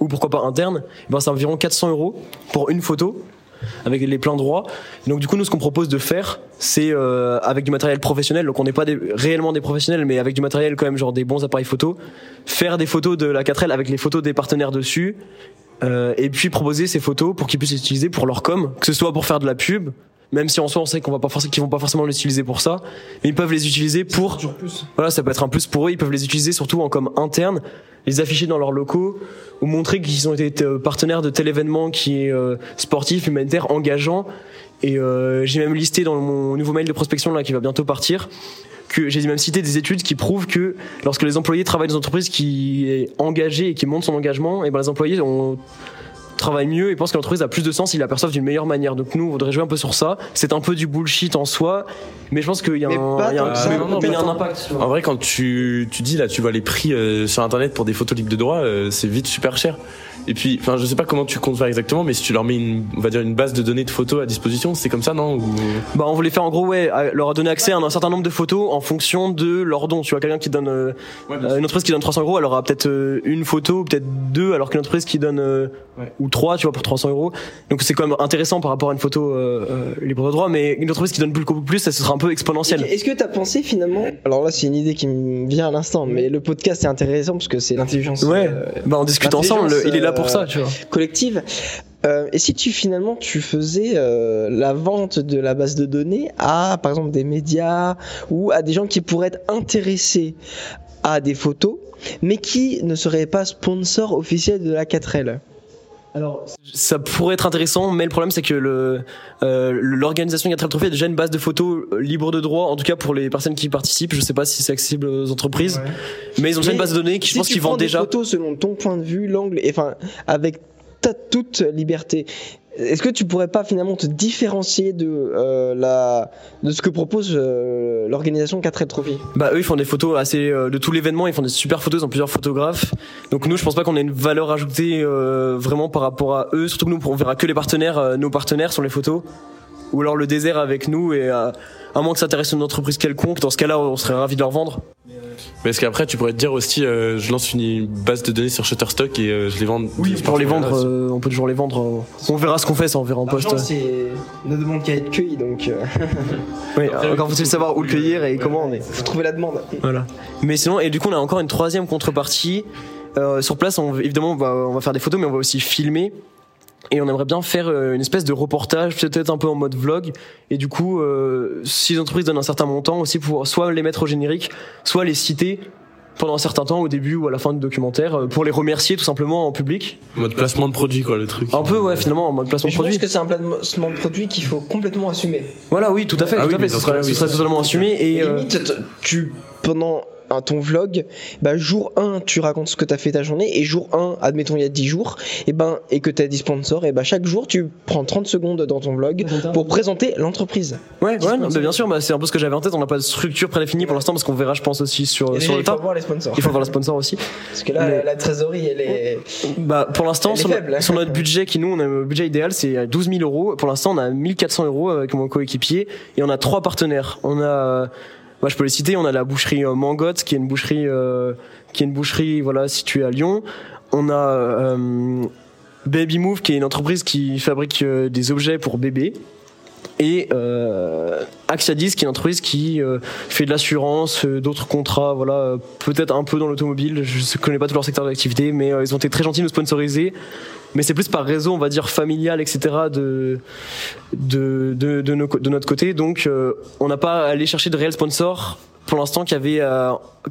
ou pourquoi pas interne, eh ben, c'est environ 400 euros pour une photo avec les pleins droits. Donc du coup, nous, ce qu'on propose de faire, c'est euh, avec du matériel professionnel. Donc on n'est pas des, réellement des professionnels, mais avec du matériel quand même, genre des bons appareils photo, faire des photos de la 4L avec les photos des partenaires dessus, euh, et puis proposer ces photos pour qu'ils puissent les utiliser pour leur com, que ce soit pour faire de la pub. Même si en soi on sait qu'on va pas forcément, qu'ils vont pas forcément l'utiliser pour ça, mais ils peuvent les utiliser pour plus. voilà, ça peut être un plus pour eux. Ils peuvent les utiliser surtout en com interne, les afficher dans leurs locaux ou montrer qu'ils ont été euh, partenaires de tel événement qui est euh, sportif, humanitaire, engageant. Et euh, j'ai même listé dans mon nouveau mail de prospection là qui va bientôt partir que j'ai même cité des études qui prouvent que lorsque les employés travaillent dans une entreprise qui est engagée et qui montre son engagement, et ben les employés ont travaillent mieux et pensent que l'entreprise a plus de sens, ils l'aperçoivent d'une meilleure manière. Donc nous, on voudrait jouer un peu sur ça. C'est un peu du bullshit en soi, mais je pense qu'il y a un, il y a un- tant que ça. mais Non, non, il y a pas un tant. impact. En vrai, quand tu, tu dis là, tu vois les prix euh, sur internet pour des photos libres de droit, euh, c'est vite super cher. Et puis, enfin, je sais pas comment tu comptes faire exactement, mais si tu leur mets une, on va dire une base de données de photos à disposition, c'est comme ça, non Ou- Bah, on voulait faire en gros, ouais, leur donner accès à un, certain nombre de photos en fonction de leur don. Tu vois, quelqu'un qui donne, euh, euh, une entreprise qui donne 300 euros, elle aura peut-être euh, une photo, peut-être deux, alors qu'une entreprise qui donne euh, Ouais. ou trois, tu vois, pour 300 euros. Donc c'est quand même intéressant par rapport à une photo euh, euh, libre de droit, mais une entreprise qui donne beaucoup plus, ça sera un peu exponentiel. Est-ce que t'as pensé finalement Alors là, c'est une idée qui me vient à l'instant, mais le podcast est intéressant parce que c'est l'intelligence Ouais. euh, Bah, on discute ensemble. Il est là pour euh, ça, tu vois. collective. Euh, et si tu finalement tu faisais euh, la vente de la base de données à par exemple des médias ou à des gens qui pourraient être intéressés à des photos, mais qui ne seraient pas sponsors officiels de la 4L Alors, ça pourrait être intéressant, mais le problème c'est que le euh, l'organisation Gatrel Trophy a déjà une base de photos euh, libre de droit, en tout cas pour les personnes qui y participent. Je sais pas si c'est accessible aux entreprises, mais ils ont déjà une base de données qui je pense qu'ils vendent déjà. photos selon ton point de vue, l'angle, enfin avec toute liberté. Est-ce que tu pourrais pas finalement te différencier de euh, la de ce que propose euh, l'organisation 4L Trophy? Bah eux ils font des photos assez euh, de tout l'événement, ils font des super photos, ils ont plusieurs photographes. Donc nous je pense pas qu'on ait une valeur ajoutée euh, vraiment par rapport à eux, surtout que nous on verra que les partenaires, euh, nos partenaires sur les photos. Ou alors le désert avec nous et euh, à moins que ça intéresse une entreprise quelconque, dans ce cas-là on serait ravis de leur vendre. Mais est-ce qu'après, tu pourrais te dire aussi, euh, je lance une base de données sur Shutterstock et euh, je les vends. Pour les vendre, euh, on peut toujours les vendre. euh, on verra ce qu'on fait, ça on verra en poste. C'est ne demande qu'à être cueilli, donc euh, Oui, encore faut-il savoir où le cueillir et comment. Mais faut trouver la demande. voilà. Mais sinon, et du coup on a encore une troisième contrepartie. Euh, sur place, on, évidemment, on va, on va faire des photos, mais on va aussi filmer. Et on aimerait bien faire euh, une espèce de reportage, peut-être un peu en mode vlog. Et du coup, euh, si les entreprises donnent un certain montant, aussi pour soit les mettre au générique, soit les citer pendant un certain temps, au début ou à la fin du documentaire, euh, pour les remercier tout simplement en public. Mode placement de produit, quoi, le truc. Un peu, ouais, finalement, en mode placement de Je pense produit. que c'est un placement de produit qu'il faut complètement assumer. Voilà, oui, tout à fait, Ah tout oui, à fait. Ce serait, oui. totalement assumé. Et, Et euh, limite, tu pendant un- ton vlog, bah, jour 1, tu racontes ce que tu as fait ta journée, et jour 1, admettons il y a 10 jours, et, ben, et que tu as 10 sponsors, et bah, chaque jour, tu prends 30 secondes dans ton vlog pour présenter l'entreprise. Ouais, ouais, non, mais bien sûr, bah, c'est un peu ce que j'avais en tête. On n'a pas de structure prédéfinie pour l'instant parce qu'on verra, je pense, aussi sur, le il faut voir les sponsors. Il faut voir le sponsor aussi. Parce que là, Mais- la, la trésorerie, elle est. Bah, pour l'instant, sur, faible, no- hein. sur notre budget qui nous, on a le budget idéal, c'est 12 000 euros. Pour l'instant, on a 1400 euros avec mon coéquipier et on a trois partenaires. On a, euh, je peux les citer. On a la boucherie euh, Mangotte, qui est une boucherie, euh, qui est une boucherie, voilà, située à Lyon. On a euh, Baby Move, qui est une entreprise qui fabrique des objets pour bébés. Et euh, Axiadis, qui est une entreprise qui euh, fait de l'assurance, euh, d'autres contrats, voilà, euh, peut-être un peu dans l'automobile. Je ne connais pas tout leur secteur d'activité, mais euh, ils ont été très gentils de nous sponsoriser. Mais c'est plus par réseau, on va dire familial, etc. de de de, de, notre côté. Donc, euh, on n'a pas allé chercher de réels sponsors pour l'instant qui avait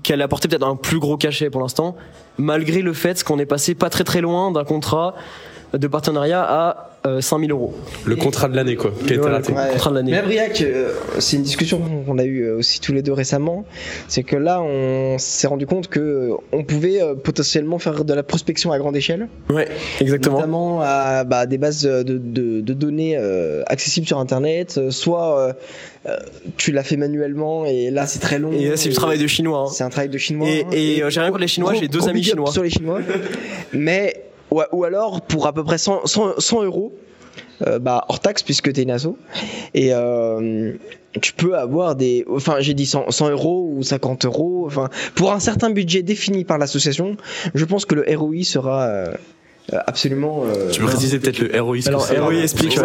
qui allait apporter peut-être un plus gros cachet pour l'instant, malgré le fait qu'on est passé pas très très loin d'un contrat de partenariat à euh, 5000 euros. Le contrat de l'année, quoi, qui a été Voilà, raté. le contrat de l'année. Mais Briac, euh, c'est une discussion qu'on a eue euh, aussi tous les deux récemment. C'est que là, on s'est rendu compte que euh, on pouvait euh, potentiellement faire de la prospection à grande échelle, Ouais, exactement. notamment à bah, des bases de, de- de données euh, accessibles sur Internet. euh, Soit euh, euh, tu l'as fait manuellement et là, c'est très long. Et là, c'est du travail de chinois. hein. C'est un travail de chinois. Et, hein. et, euh, j'ai rien contre les chinois, Gros- j'ai deux gros amis chinois. Sur les chinois. Mais, ou, ou alors, pour à peu près 100, 100, 100 euros, euh, bah, hors taxe, puisque t'es une asso, et euh, tu peux avoir des. Enfin, j'ai dit 100, 100 euros ou 50 euros. Enfin, pour un certain budget défini par l'association, je pense que le ROI sera. euh, absolument. euh, Tu peux préciser peut-être le ROI que Alors, ROI, explique,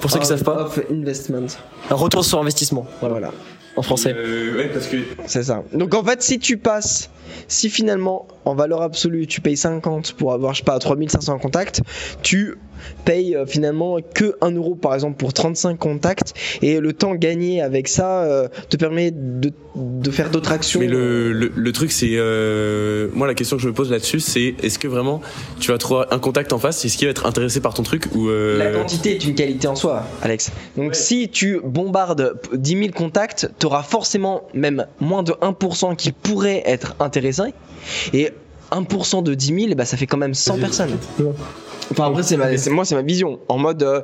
Pour ceux qui savent pas. of investment. Un retour sur investissement, Voilà. en français. Euh, ouais, parce que C'est ça. Donc en fait, si tu passes, si finalement en valeur absolue tu payes 50 pour avoir, je sais pas, 3500 contacts, tu payes euh, finalement que 1 euro par exemple pour 35 contacts et le temps gagné avec ça euh, te permet de, de faire d'autres actions. Mais le, le, le truc, c'est. Euh, moi, la question que je me pose là-dessus, c'est est-ce que vraiment tu vas trouver un contact en face? Est-ce qu'il va être intéressé par ton truc ou. La quantité est une qualité en soi, Alex. Donc si tu bombardes 10 000 contacts, tu auras forcément même moins de 1% qui pourrait être Et 1% de 10 000, bah, ça fait quand même 100 personnes. Enfin après, c'est ma- c'est- moi c'est ma vision. En mode... euh,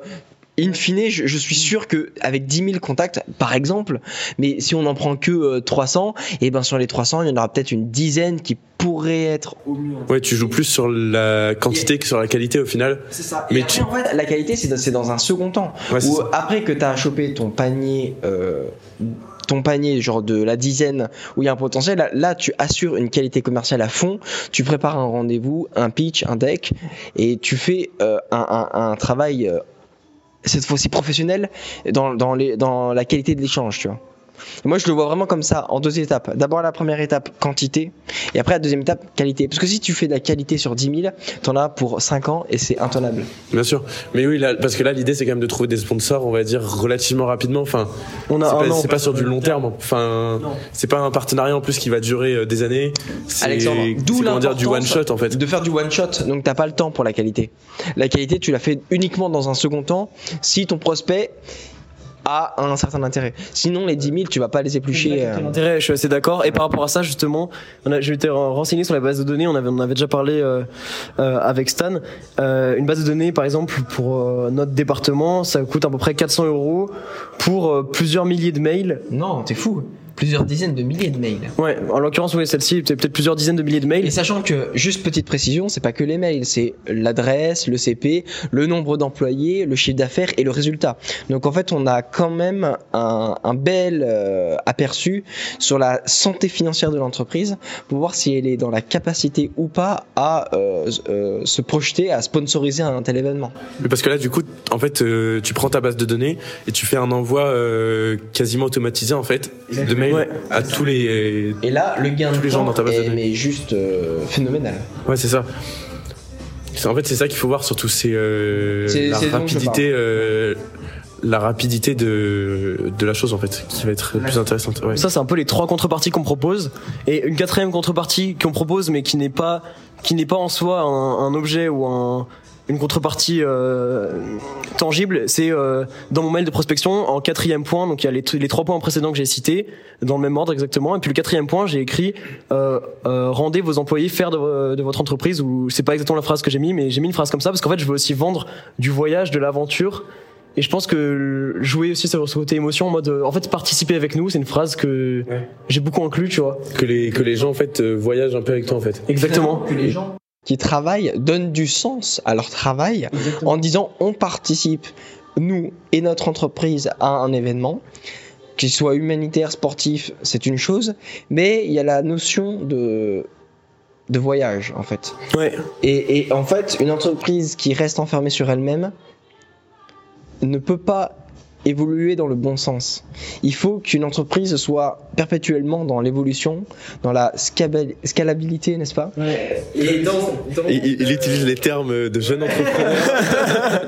In fine, je, je suis sûr que avec 10 000 contacts, par exemple, mais si on n'en prend que euh, 300, et ben sur les 300, il y en aura peut-être une dizaine qui pourraient être au mieux. Ouais, tu joues plus sur la quantité que sur la qualité au final. C'est ça. Mais Mais tu- en fait, la qualité, c'est dans, un second temps. Ouais, Ou après que tu as chopé ton panier, euh, ton panier genre de la dizaine où il y a un potentiel, là, tu assures une qualité commerciale à fond. Tu prépares un rendez-vous, un pitch, un deck, et tu fais euh, un, travail euh, cette fois-ci professionnel dans, dans la qualité de l'échange, tu vois. Et moi, je le vois vraiment comme ça, en deux étapes. D'abord, la première étape, quantité, et après, la deuxième étape, qualité. Parce que si tu fais de la qualité sur 10 000, t'en as pour 5 ans et c'est intenable. Bien sûr. Mais oui, là, parce que là, l'idée, c'est quand même de trouver des sponsors, on va dire, relativement rapidement. Enfin, On c'est a un pas, an. c'est pas sur du long terme. Enfin, c'est pas un partenariat en plus qui va durer euh, des années. C'est Alexandre, c'est d'où comment dire, du one l'importance shot en fait. De faire du one shot, donc t'as pas le temps pour la qualité. La qualité, tu la fais uniquement dans un second temps si ton prospect a un certain intérêt. Sinon, les 10 000, tu vas pas les éplucher. euh, Intérêt, je suis assez d'accord. Et par rapport à ça, justement, on a, j'ai été renseigné sur la base de données. On avait, on avait déjà parlé euh, euh, avec Stan. Euh, une base de données, par exemple, pour euh, notre département, ça coûte à peu près 400 euros pour euh, plusieurs milliers de mails. Non, t'es fou. Plusieurs dizaines de milliers de mails. Ouais, en l'occurrence, oui, celle-ci, peut- peut-être plusieurs dizaines de milliers de mails. Et sachant que, juste petite précision, c'est pas que les mails, c'est l'adresse, le CP, le nombre d'employés, le chiffre d'affaires et le résultat. Donc en fait, on a quand même un, un bel euh, aperçu sur la santé financière de l'entreprise pour voir si elle est dans la capacité ou pas à euh, euh, se projeter, à sponsoriser un tel événement. Mais parce que là, du coup, en fait, euh, tu prends ta base de données et tu fais un envoi euh, quasiment automatisé en fait de mails Ouais. à tous les. Et là, le gain Tous de les gens dans ta base de est données. mais juste euh, phénoménal. Ouais, c'est ça. C'est- En fait, c'est ça qu'il faut voir surtout, c'est euh, C'est- la rapidité, euh, la rapidité de de la chose en fait, qui va être plus intéressante. Ouais. Ça, c'est un peu les trois contreparties qu'on propose. Et une quatrième contrepartie qu'on propose, mais qui n'est pas, qui n'est pas en soi un, un objet ou un, une contrepartie euh, tangible, c'est euh, dans mon mail de prospection en quatrième point. Donc il y a les, les trois points précédents que j'ai cités dans le même ordre exactement. Et puis le quatrième point, j'ai écrit euh, euh, rendez vos employés faire de, de votre entreprise. Ou c'est pas exactement la phrase que j'ai mis, mais j'ai mis une phrase comme ça parce qu'en fait, je veux aussi vendre du voyage, de l'aventure. Et je pense que jouer aussi sur ce côté émotion en mode, euh, en fait, participer avec nous, c'est une phrase que Ouais. j'ai beaucoup inclus, tu vois. Que les, que les gens en fait euh, voyagent un peu avec toi en fait. Exactement. Que les gens. Qui travaillent donnent du sens à leur travail Exactement. en disant on participe, nous et notre entreprise, à un événement, qu'il soit humanitaire, sportif, c'est une chose, mais il y a la notion de, de voyage en fait. Ouais. Et, et en fait, une entreprise qui reste enfermée sur elle-même ne peut pas évoluer dans le bon sens. Il faut qu'une entreprise soit perpétuellement dans l'évolution, dans la scalabilité, n'est-ce pas? Ouais. Et dans, Il, il- il utilise les termes de jeune entrepreneur.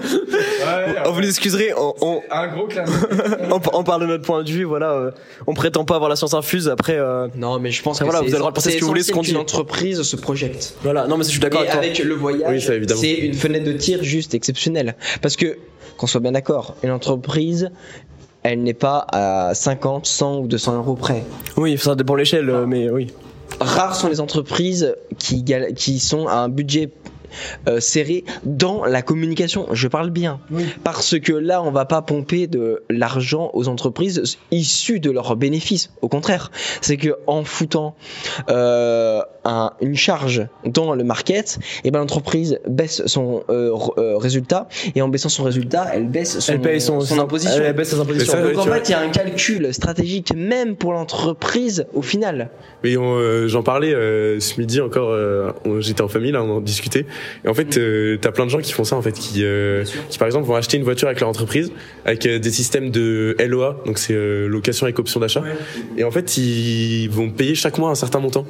Oh, vous l'excuserez, on, on, Un gros clin on, on parle de notre point de vue, voilà. euh, on prétend pas avoir la science infuse. Après, euh, Non, mais je pense que voilà, c'est- vous avez le droit de penser ce que vous voulez, ce qu'on dit. entreprise se projette. voilà. Non, mais je suis d'accord avec toi. avec le voyage, Oui, c'est une fenêtre de tir juste exceptionnelle. Parce que, qu'on soit bien d'accord, une entreprise, elle n'est pas à 50, 100 ou 200 euros près. Oui, ça dépend de l'échelle, euh, mais oui. Rares sont les entreprises qui, qui sont à un budget euh, serré dans la communication. Je parle bien. Oui. Parce que là, on va pas pomper de l'argent aux entreprises issues de leurs bénéfices. Au contraire, c'est que en foutant euh, un- une charge dans le market, et ben l'entreprise baisse son euh, r- euh, résultat et en baissant son résultat, elle baisse son, Elle paye son, son imposition. Elle baisse ses impositions. Ça, Donc en tu fait, il y a un calcul stratégique même pour l'entreprise au final. Mais on, euh, j'en parlais euh, ce midi encore. euh, on- J'étais en famille là, on en discutait. Et en fait, euh, t'as plein de gens qui font ça en fait, qui, euh, qui par exemple vont acheter une voiture avec leur entreprise, avec euh, des systèmes de LOA, donc c'est euh, location avec option d'achat. Et en fait, ils vont payer chaque mois un certain montant.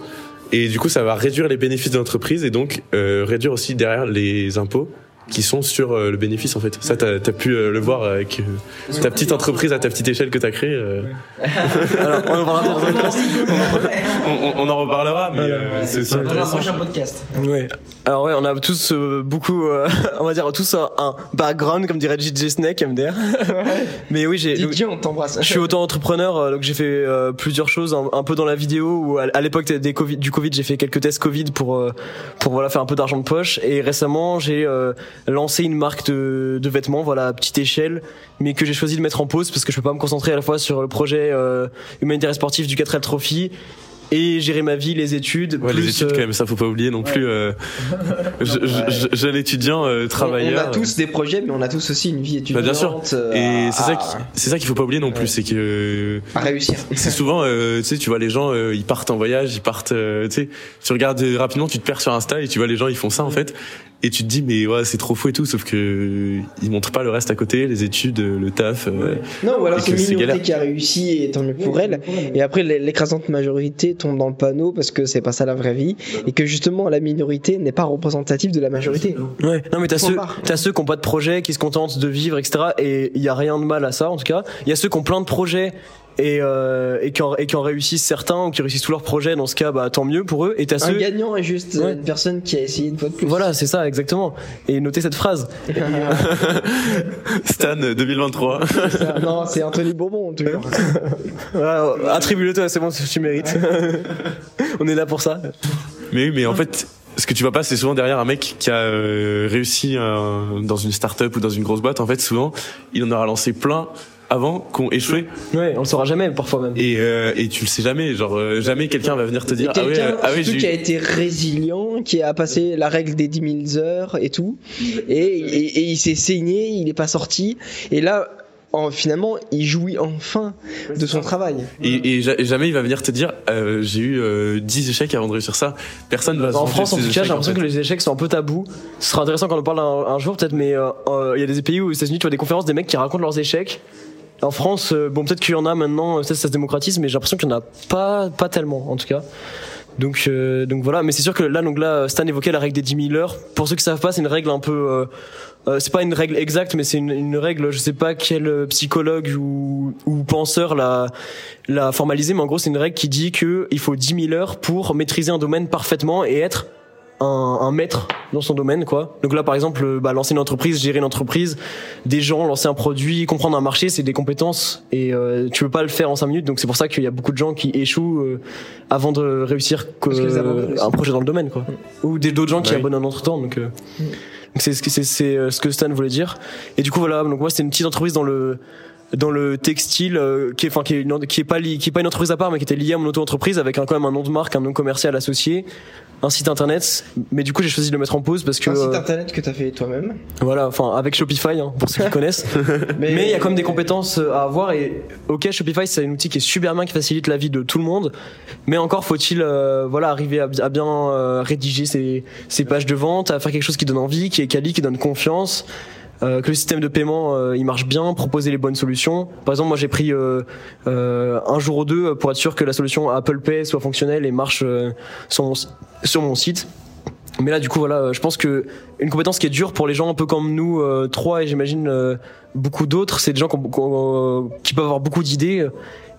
Et du coup, ça va réduire les bénéfices de l'entreprise et donc euh, réduire aussi derrière les impôts qui sont sur euh, le bénéfice en fait. Ça, t'as as pu euh, le voir avec euh, ta petite entreprise à ta petite échelle que t'as créée. euh. Alors, on on, on- on en reparlera, mais euh, c'est c'est Dans un intéressant. prochain podcast. Ouais. Alors ouais, on a tous euh, beaucoup, euh, on va dire tous un, un background, comme dirait JJ Snake, MDR. Mais oui, j'ai. Didier, on t'embrasse. Je suis auto-entrepreneur, euh, donc j'ai fait euh, plusieurs choses, un, un peu dans la vidéo où à, à l'époque des COVID, du Covid, j'ai fait quelques tests Covid pour euh, pour voilà faire un peu d'argent de poche. Et récemment, j'ai euh, lancé une marque de, de vêtements, voilà à petite échelle, mais que j'ai choisi de mettre en pause parce que je peux pas me concentrer à la fois sur le projet euh, humanitaire et sportif du 4L Trophy et gérer ma vie, les études, Ouais, plus les études euh, quand même, ça faut pas oublier non plus. Euh, je- je- je- jeune étudiant, euh, On travailleur. a tous des projets, mais on a tous aussi une vie Bah, étudiante. bien sûr. euh, Et c'est à- ça, qui- c'est ça qu'il faut pas oublier non plus, c'est que à réussir. c'est souvent, euh, tu sais, tu vois les gens, euh, ils partent en voyage, ils partent, euh, tu sais, tu regardes euh, rapidement, tu te perds sur Insta et tu vois les gens, ils font ça en fait, et tu te dis mais ouais, c'est trop fou et tout, sauf que euh, ils montrent pas le reste à côté, les études, euh, le taf. euh, Non, ou alors c'est une minorité galère. qui a réussi et tant mieux pour elle. Et après, l'é- l'écrasante majorité tombe dans le panneau parce que c'est pas ça la vraie vie. Et que justement, la minorité n'est pas représentative de la majorité. Ouais, non mais t'as ceux, t'as ceux qui ont pas de projet, qui se contentent de vivre, etc. Et il y a rien de mal à ça en tout cas. Il y a ceux qui ont plein de projets et euh, et qui en, réussissent certains ou qui réussissent tous leurs projets. Dans ce cas, bah tant mieux pour eux. Et t'as Un ceux, gagnant est juste Ouais. une personne qui a essayé une fois de plus. voilà, c'est ça exactement. Et notez cette phrase. Stan euh, 2023. Ça, non, c'est Anthony Bourbon, toujours. Voilà, Attribue-le toi, c'est bon, tu mérites. On est là pour ça. mais oui, mais en fait. Ce que tu vois pas, c'est souvent derrière un mec qui a euh, réussi euh, dans une start-up ou dans une grosse boîte. En fait, souvent, il en aura lancé plein avant qu'on échoué. Ouais, on le saura jamais parfois même. Et, euh, et tu le sais jamais, genre euh, jamais quelqu'un va venir te dire ah euh, ah qui a été résilient, qui a passé la règle des 10 000 heures et tout, et, et, et il s'est saigné, il est pas sorti, et là, en, finalement, il jouit enfin de son travail. et, et ja- et jamais il va venir te dire euh, j'ai eu euh, 10 échecs avant de réussir ça. Personne va En France, en tout cas, j'ai l'impression fait. que les échecs sont un peu tabous. Ce sera intéressant quand on en parle un, un jour, peut-être, mais euh, euh, il y a des pays où, aux États-Unis, tu vois des conférences des mecs qui racontent leurs échecs. En France, euh, bon, peut-être qu'il y en a maintenant, euh, peut-être ça se démocratise, mais j'ai l'impression qu'il y en a pas, pas tellement, en tout cas. Donc, euh, donc voilà. Mais c'est sûr que là, donc là, Stan évoquait la règle des 10 000 heures. Pour ceux qui savent pas, c'est une règle un peu. Euh, euh, c'est pas une règle exacte, mais c'est une, une règle. Je sais pas quel psychologue ou, ou penseur l'a l'a formalisé, mais en gros, c'est une règle qui dit que il faut 10 000 heures pour maîtriser un domaine parfaitement et être un, un maître dans son domaine quoi. Donc là par exemple euh, bah, lancer une entreprise gérer une entreprise des gens lancer un produit comprendre un marché c'est des compétences et euh, tu peux pas le faire en cinq minutes. Donc c'est pour ça qu'il y a beaucoup de gens qui échouent euh, avant de réussir que, un projet dans le domaine quoi. Ou des d'autres gens qui Ouais. abandonnent entre temps donc euh, donc c'est ce que c'est c'est euh, ce que Stan voulait dire. Et du coup voilà donc moi c'était une petite entreprise dans le dans le textile euh, qui est enfin qui est une, qui est pas li- qui est pas une entreprise à part mais qui était liée à mon auto-entreprise avec un, quand même un nom de marque un nom commercial associé un site internet. Mais du coup j'ai choisi de le mettre en pause parce que un site euh, internet que t'as fait toi-même. voilà enfin avec Shopify hein, pour ceux qui connaissent. Mais il y a quand même des compétences euh, à avoir et ok Shopify c'est un outil qui est super bien qui facilite la vie de tout le monde. Mais encore faut-il euh, voilà arriver à, à bien euh, rédiger ses, ses pages de vente à faire quelque chose qui donne envie qui est quali qui donne confiance euh, que le système de paiement euh, il marche bien proposer les bonnes solutions par exemple moi j'ai pris euh, euh, un jour ou deux pour être sûr que la solution Apple Pay soit fonctionnelle et marche euh, sur mon, sur mon site mais là, du coup, voilà, je pense que une compétence qui est dure pour les gens un peu comme nous, euh, trois et j'imagine euh, beaucoup d'autres, c'est des gens qui peuvent avoir beaucoup d'idées.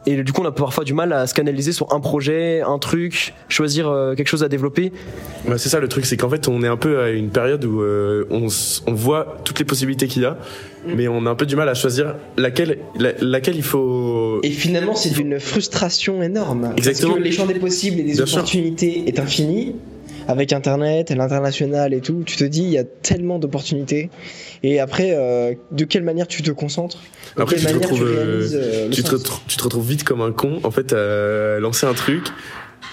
Et du coup, on a parfois du mal à se canaliser sur un projet, un truc, choisir euh, quelque chose à développer. Bah, c'est ça le truc, c'est qu'en fait on est un peu à une période où euh, on, voit toutes les possibilités qu'il y a, mais on a un peu du mal à choisir laquelle, la- laquelle il faut. Et finalement, c'est une frustration énorme. Exactement. Parce que les champs des possibles et des Bien sûr. opportunités est infini. Avec Internet, l'international et tout, tu te dis, il y a tellement d'opportunités. Et après, euh, de quelle manière tu te concentres? De Après, quelle tu te manière retrouves, euh, réalises, euh, tu, te retrouves, tu te retrouves vite comme un con en fait à lancer un truc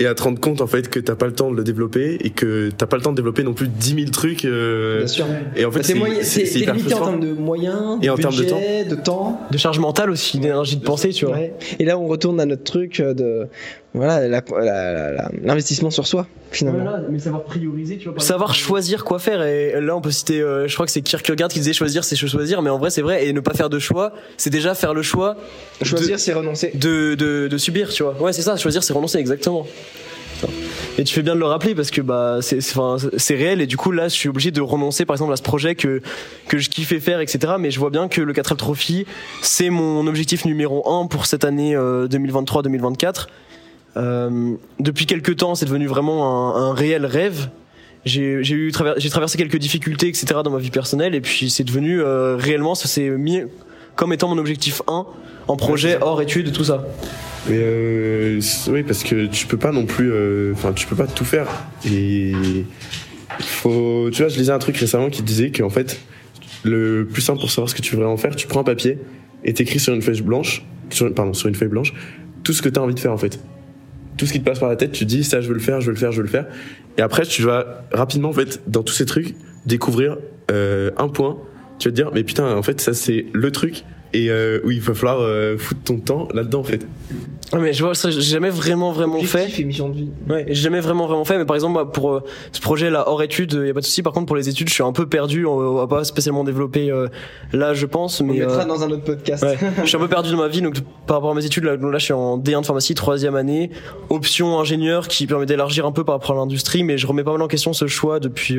et à te rendre compte en fait que t'as pas le temps de le développer et que t'as pas le temps de développer non plus 10 000 trucs. euh, Bien sûr. et en fait, C'est hyper limité en termes de moyens, Et de en termes de budget, de temps. De charge mentale aussi, d'énergie de pensée, tu vois. Ouais. Et là, on retourne à notre truc de voilà l'investissement sur soi finalement. mais savoir prioriser, tu vois. Savoir choisir quoi faire. Et là, on peut citer, euh, je crois que c'est Kierkegaard qui disait choisir, c'est choisir. Mais en vrai, c'est vrai. Et ne pas faire de choix, c'est déjà faire le choix Choisir, c'est renoncer. de, de, de subir, tu vois. Ouais, c'est ça, choisir, c'est renoncer, exactement. Et tu fais bien de le rappeler parce que bah c'est c'est- enfin, c'est réel et du coup là je suis obligé de renoncer par exemple à ce projet que que je kiffais faire etc mais je vois bien que le 4L Trophy c'est mon objectif numéro un pour cette année 2023-2024 euh, depuis quelques temps c'est devenu vraiment un, un réel rêve j'ai j'ai eu traver- j'ai traversé quelques difficultés etc dans ma vie personnelle et puis c'est devenu euh, réellement ça s'est mis comme étant mon objectif 1 en projet hors études tout ça Mais euh, oui, parce que tu peux pas non plus, euh, enfin, tu peux pas tout faire. Et faut, tu vois, je lisais un truc récemment qui disait qu'en fait, le plus simple pour savoir ce que tu veux vraiment faire, tu prends un papier et t'écris sur une feuille blanche, sur, pardon, sur une feuille blanche, tout ce que t'as envie de faire en fait. Tout ce qui te passe par la tête, tu dis ça, je veux le faire, je veux le faire, je veux le faire. Et après, tu vas rapidement en fait dans tous ces trucs découvrir euh, un point. Tu vas te dire, mais putain, en fait, ça c'est le truc et euh, où il va falloir euh, foutre ton temps là-dedans en fait. Ouais, mais je vois ça j'ai jamais vraiment vraiment fait et mission de vie. Ouais, j'ai jamais vraiment vraiment fait, mais par exemple moi, pour euh, ce projet là hors études, il y a pas de souci. Par contre pour les études, je suis un peu perdu. On, on va pas spécialement développer euh, là, je pense, On mais mettra euh, dans un autre podcast. ouais, je suis un peu perdu dans ma vie. Donc par rapport à mes études, là, donc là je suis en D1 de pharmacie, troisième année, option ingénieur qui permet d'élargir un peu par rapport à l'industrie, mais je remets pas mal en question ce choix depuis.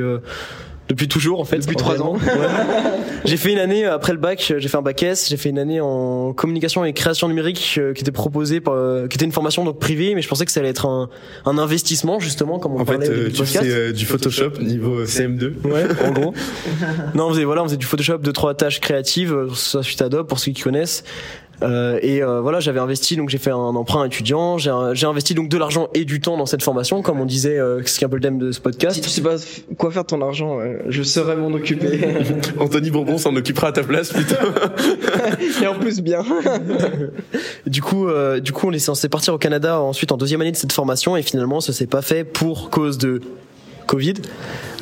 Euh, depuis toujours en fait. Depuis trois ans. Ouais. j'ai fait une année euh, après le bac, j'ai fait un bac S, j'ai fait une année en communication et création numérique euh, qui était proposée par, euh, qui était une formation donc privée, mais je pensais que ça allait être un, un investissement justement comme on En fait, parlait euh, début du tu podcast. fais euh, du Photoshop niveau CM2. Ouais, en gros. non, on faisait voilà, on faisait du Photoshop, deux trois tâches créatives, euh, sur la suite Adobe pour ceux qui connaissent. Euh, et euh, voilà, j'avais investi, donc j'ai fait un emprunt étudiant. J'ai investi donc de l'argent et du temps dans cette formation, comme on disait, euh, ce qui est un peu le thème de ce Si podcast. tu sais pas quoi faire de ton argent, euh, je saurais m'en occuper. Anthony Bourbon s'en occupera à ta place plutôt. Et en plus bien. Du coup, euh, du coup, on est censé partir au Canada ensuite en deuxième année de cette formation, et finalement, ça s'est pas fait pour cause de Covid.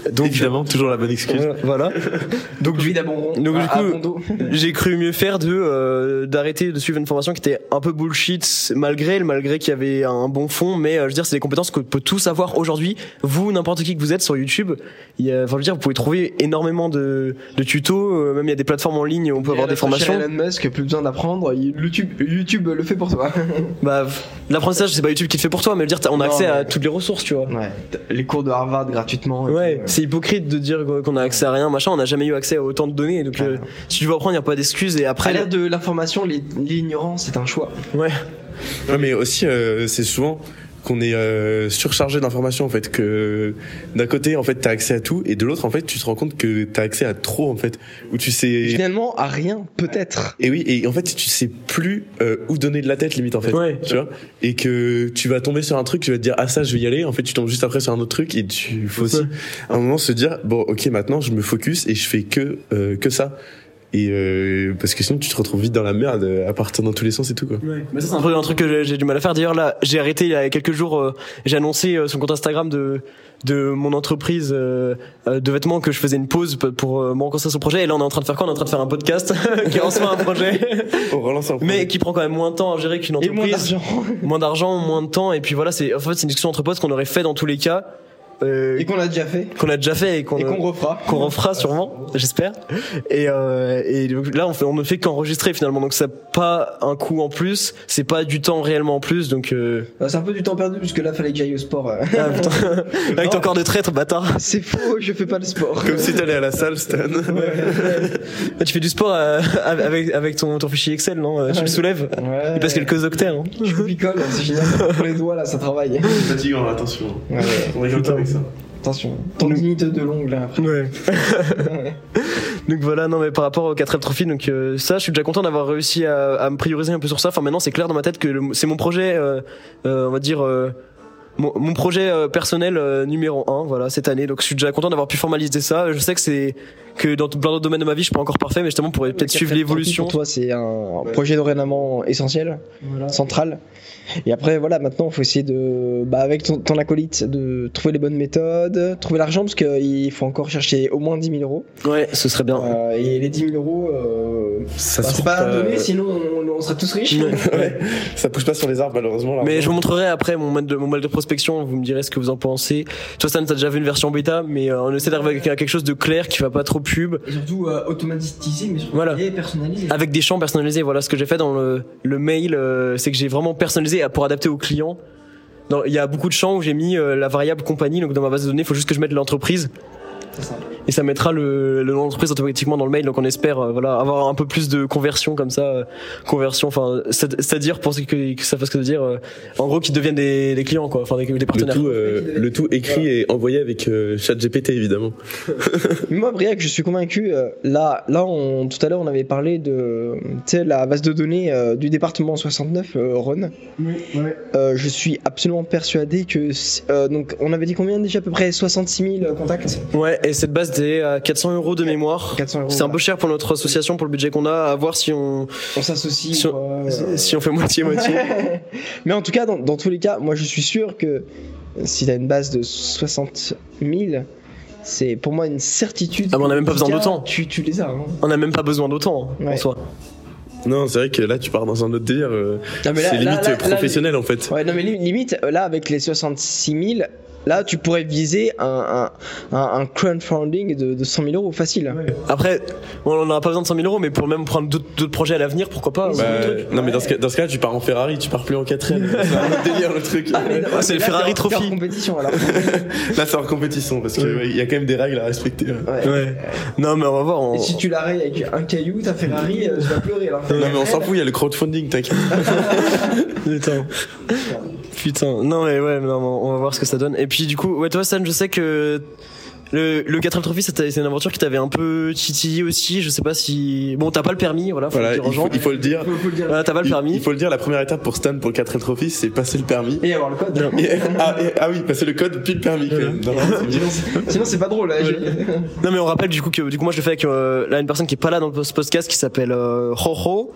Donc Évidemment, toujours la bonne excuse. euh, voilà. Donc bon Donc, du à- à coup, j'ai cru mieux faire de euh, d'arrêter de suivre une formation qui était un peu bullshit malgré malgré qu'il y avait un bon fond mais euh, je veux dire c'est des compétences que peut tous avoir aujourd'hui vous n'importe qui que vous êtes sur YouTube il y a, enfin je veux dire vous pouvez trouver énormément de, de tutos euh, même il y a des plateformes en ligne où on peut avoir des formations Elon Musk, plus besoin d'apprendre. YouTube, YouTube le fait pour toi. bah l'apprentissage c'est pas YouTube qui le fait pour toi mais je veux dire on a Non, accès à toutes les ressources tu vois Ouais. Les cours de Harvard gratuitement. Ouais. C'est hypocrite de dire qu'on a accès à rien, machin. On n'a jamais eu accès à autant de données, donc euh, si tu veux apprendre, il y a pas d'excuses. Et À après, l'ère de l'information, l'i- l'ignorance c'est un choix. ouais, Ouais, mais aussi, euh, c'est souvent qu'on est euh, surchargé d'informations en fait que d'un côté en fait t'as accès à tout et de l'autre en fait tu te rends compte que t'as accès à trop en fait où tu sais Finalement, à rien, peut-être. et oui et en fait tu sais plus euh, où donner de la tête limite en fait Ouais. tu vois? Et que tu vas tomber sur un truc tu vas te dire ah ça je vais y aller en fait tu tombes juste après sur un autre truc et tu faut aussi Ouais. à un moment se dire bon ok maintenant je me focus et je fais que euh, que ça et euh, parce que sinon tu te retrouves vite dans la merde euh, à partir dans tous les sens et tout quoi Mais ça c'est un peu un truc que j'ai- du mal à faire. D'ailleurs là, j'ai arrêté il y a quelques jours. euh, j'ai annoncé euh, sur le compte Instagram de de mon entreprise euh, euh, de vêtements que je faisais une pause pour euh, me rencontrer sur le projet. Et là, on est en train de faire quoi? On est en train de faire un podcast qui est en soi un projet, on relance un mais qui prend quand même moins de temps à gérer qu'une Et moins entreprise. d'argent. moins d'argent, moins de temps. Et puis voilà, c'est en fait c'est une discussion entre potes qu'on aurait fait dans tous les cas, euh, Et qu'on a déjà fait. qu'on a déjà fait et qu'on Et qu'on refera. qu'on refera sûrement, j'espère. Et, euh, et donc là, on, fait, on ne fait qu'enregistrer finalement, donc c'est pas un coût en plus, c'est pas du temps réellement en plus, donc. Euh... Euh, C'est un peu du temps perdu puisque là, fallait que j'aille au sport. euh. Ah, putain. Avec ton corps de traître, bâtard. C'est faux, je fais pas le sport. comme si t'allais à la salle Stan Ah, tu fais du sport euh, avec avec ton, ton fichier Excel, non Euh, Tu le soulèves. Ouais. Il passe quelques octets. Hein. Je picole, c'est génial. Pour les doigts, là, ça travaille. fatigant attention Ouais, ouais. on avec ça Attention. Tendinite de l'ongle, là, après. Ouais. Donc voilà, non mais par rapport au 4 Trophy, donc euh, ça, je suis déjà content d'avoir réussi à, à me prioriser un peu sur ça. Enfin maintenant, c'est clair dans ma tête que c'est mon projet, euh, euh, on va dire. euh, mon, mon projet euh, personnel euh, numéro un, voilà, cette année. Donc, je suis déjà content d'avoir pu formaliser ça. Je sais que c'est que dans plein d'autres domaines de ma vie, je suis pas encore parfait, mais justement, pour peut-être suivre l'évolution. Pour toi, c'est un projet dorénavant essentiel, central. Et après, voilà, maintenant, il faut essayer de, bah, avec ton, ton acolyte, de trouver les bonnes méthodes, trouver l'argent, parce qu'il faut encore chercher au moins 10 000 euros. Ouais, ce serait bien. Euh, et les 10 000 euros, euh, ça bah, se pas pas- donné, sinon on, on serait tous riches. Ouais. ouais ça pousse pas sur les arbres malheureusement là. Mais je vous montrerai après mon mode de, mon mode de prospection, vous me direz ce que vous en pensez. Toi, Stan, t'as déjà vu une version bêta, mais euh, on essaie d'arriver avec quelque chose de clair qui va pas trop pub. Et surtout euh, automatisé, mais surtout Voilà. personnalisé. avec des champs personnalisés. Voilà ce que j'ai fait dans le, le mail, euh, c'est que j'ai vraiment personnalisé pour adapter aux clients. Dans- Il y a beaucoup de champs où j'ai mis euh, la variable compagnie, donc dans ma base de données, il faut juste que je mette l'entreprise ça. et ça mettra le, le nom d'entreprise automatiquement dans le mail. Donc on espère euh, voilà avoir un peu plus de conversion comme ça, euh, conversion, enfin c'est- c'est-à-dire pour que, que ça fasse que dire, euh, en gros qu'ils deviennent des, des clients quoi, enfin des, des le partenaires. tout euh, le tout écrit et envoyé avec euh, ChatGPT évidemment Moi, Briac, je suis convaincu. euh, là, là, on, tout à l'heure, on avait parlé de, tu sais, la base de données euh, du département 69, euh, Rhône. Euh, je suis absolument persuadé que, euh, donc, on avait dit combien déjà à peu près 66 000 contacts? Ouais, et cette base à 400 euros de mémoire. 400 euros. C'est un peu cher pour notre association, pour le budget qu'on a, à voir si on On s'associe. si on- euh. si on fait moitié moitié. Mais en tout cas, dans, dans tous les cas, moi, je suis sûr que si t'as une base de 60 000, c'est pour moi une certitude. Ah, mais on a même pas besoin d'autant. Tu, tu les as. Hein. On n'a même pas besoin d'autant hein, en Ouais. soi. non c'est vrai que là tu pars dans un autre délire euh, Non, mais là- c'est là- limite là- là, professionnel en fait Ouais, non, mais li- limite, euh, là, avec les 66 000, là, tu pourrais viser un, un, un, un crowdfunding de, de 100 000 euros facile. Après, on n'aura pas besoin de 100 000 euros, mais pour même prendre d'autres projets à l'avenir, pourquoi pas Bah, non mais dans ce cas dans ce cas tu pars en Ferrari tu pars plus en 4 c'est un délire le truc Ah, c'est mais le Ferrari t'es en- Trophy. compétition alors. là c'est en compétition parce que ouais, il y a quand même des règles à respecter hein. Ouais. Ouais. Non, mais on va voir. on- Et si tu la rayes avec un caillou, ta Ferrari, euh, tu vas pleurer là. non mais on s'en fout il y a le crowdfunding t'inquiète Putain. Non, mais ouais, non, on va voir ce que ça donne. Et puis, du coup, ouais, toi, Stan, je sais que. Le, le 4 Trophy, c'était- c'est une aventure qui t'avait un peu titillé aussi. Je sais pas si. Bon, t'as pas le permis, voilà, faut voilà le dire aux il faut, gens. il faut le dire Faut, faut le dire. Voilà, t'as pas le il, permis. il faut le dire la première étape pour Stan pour le 4 Trophy c'est passer le permis Et avoir le code. Et- ah, et- ah oui passer le code puis le permis. Non. Sinon, c'est pas drôle. Là, j'ai- Non mais on rappelle du coup que du coup moi je le fais avec euh, là une personne qui est pas là dans ce podcast qui s'appelle euh, Jojo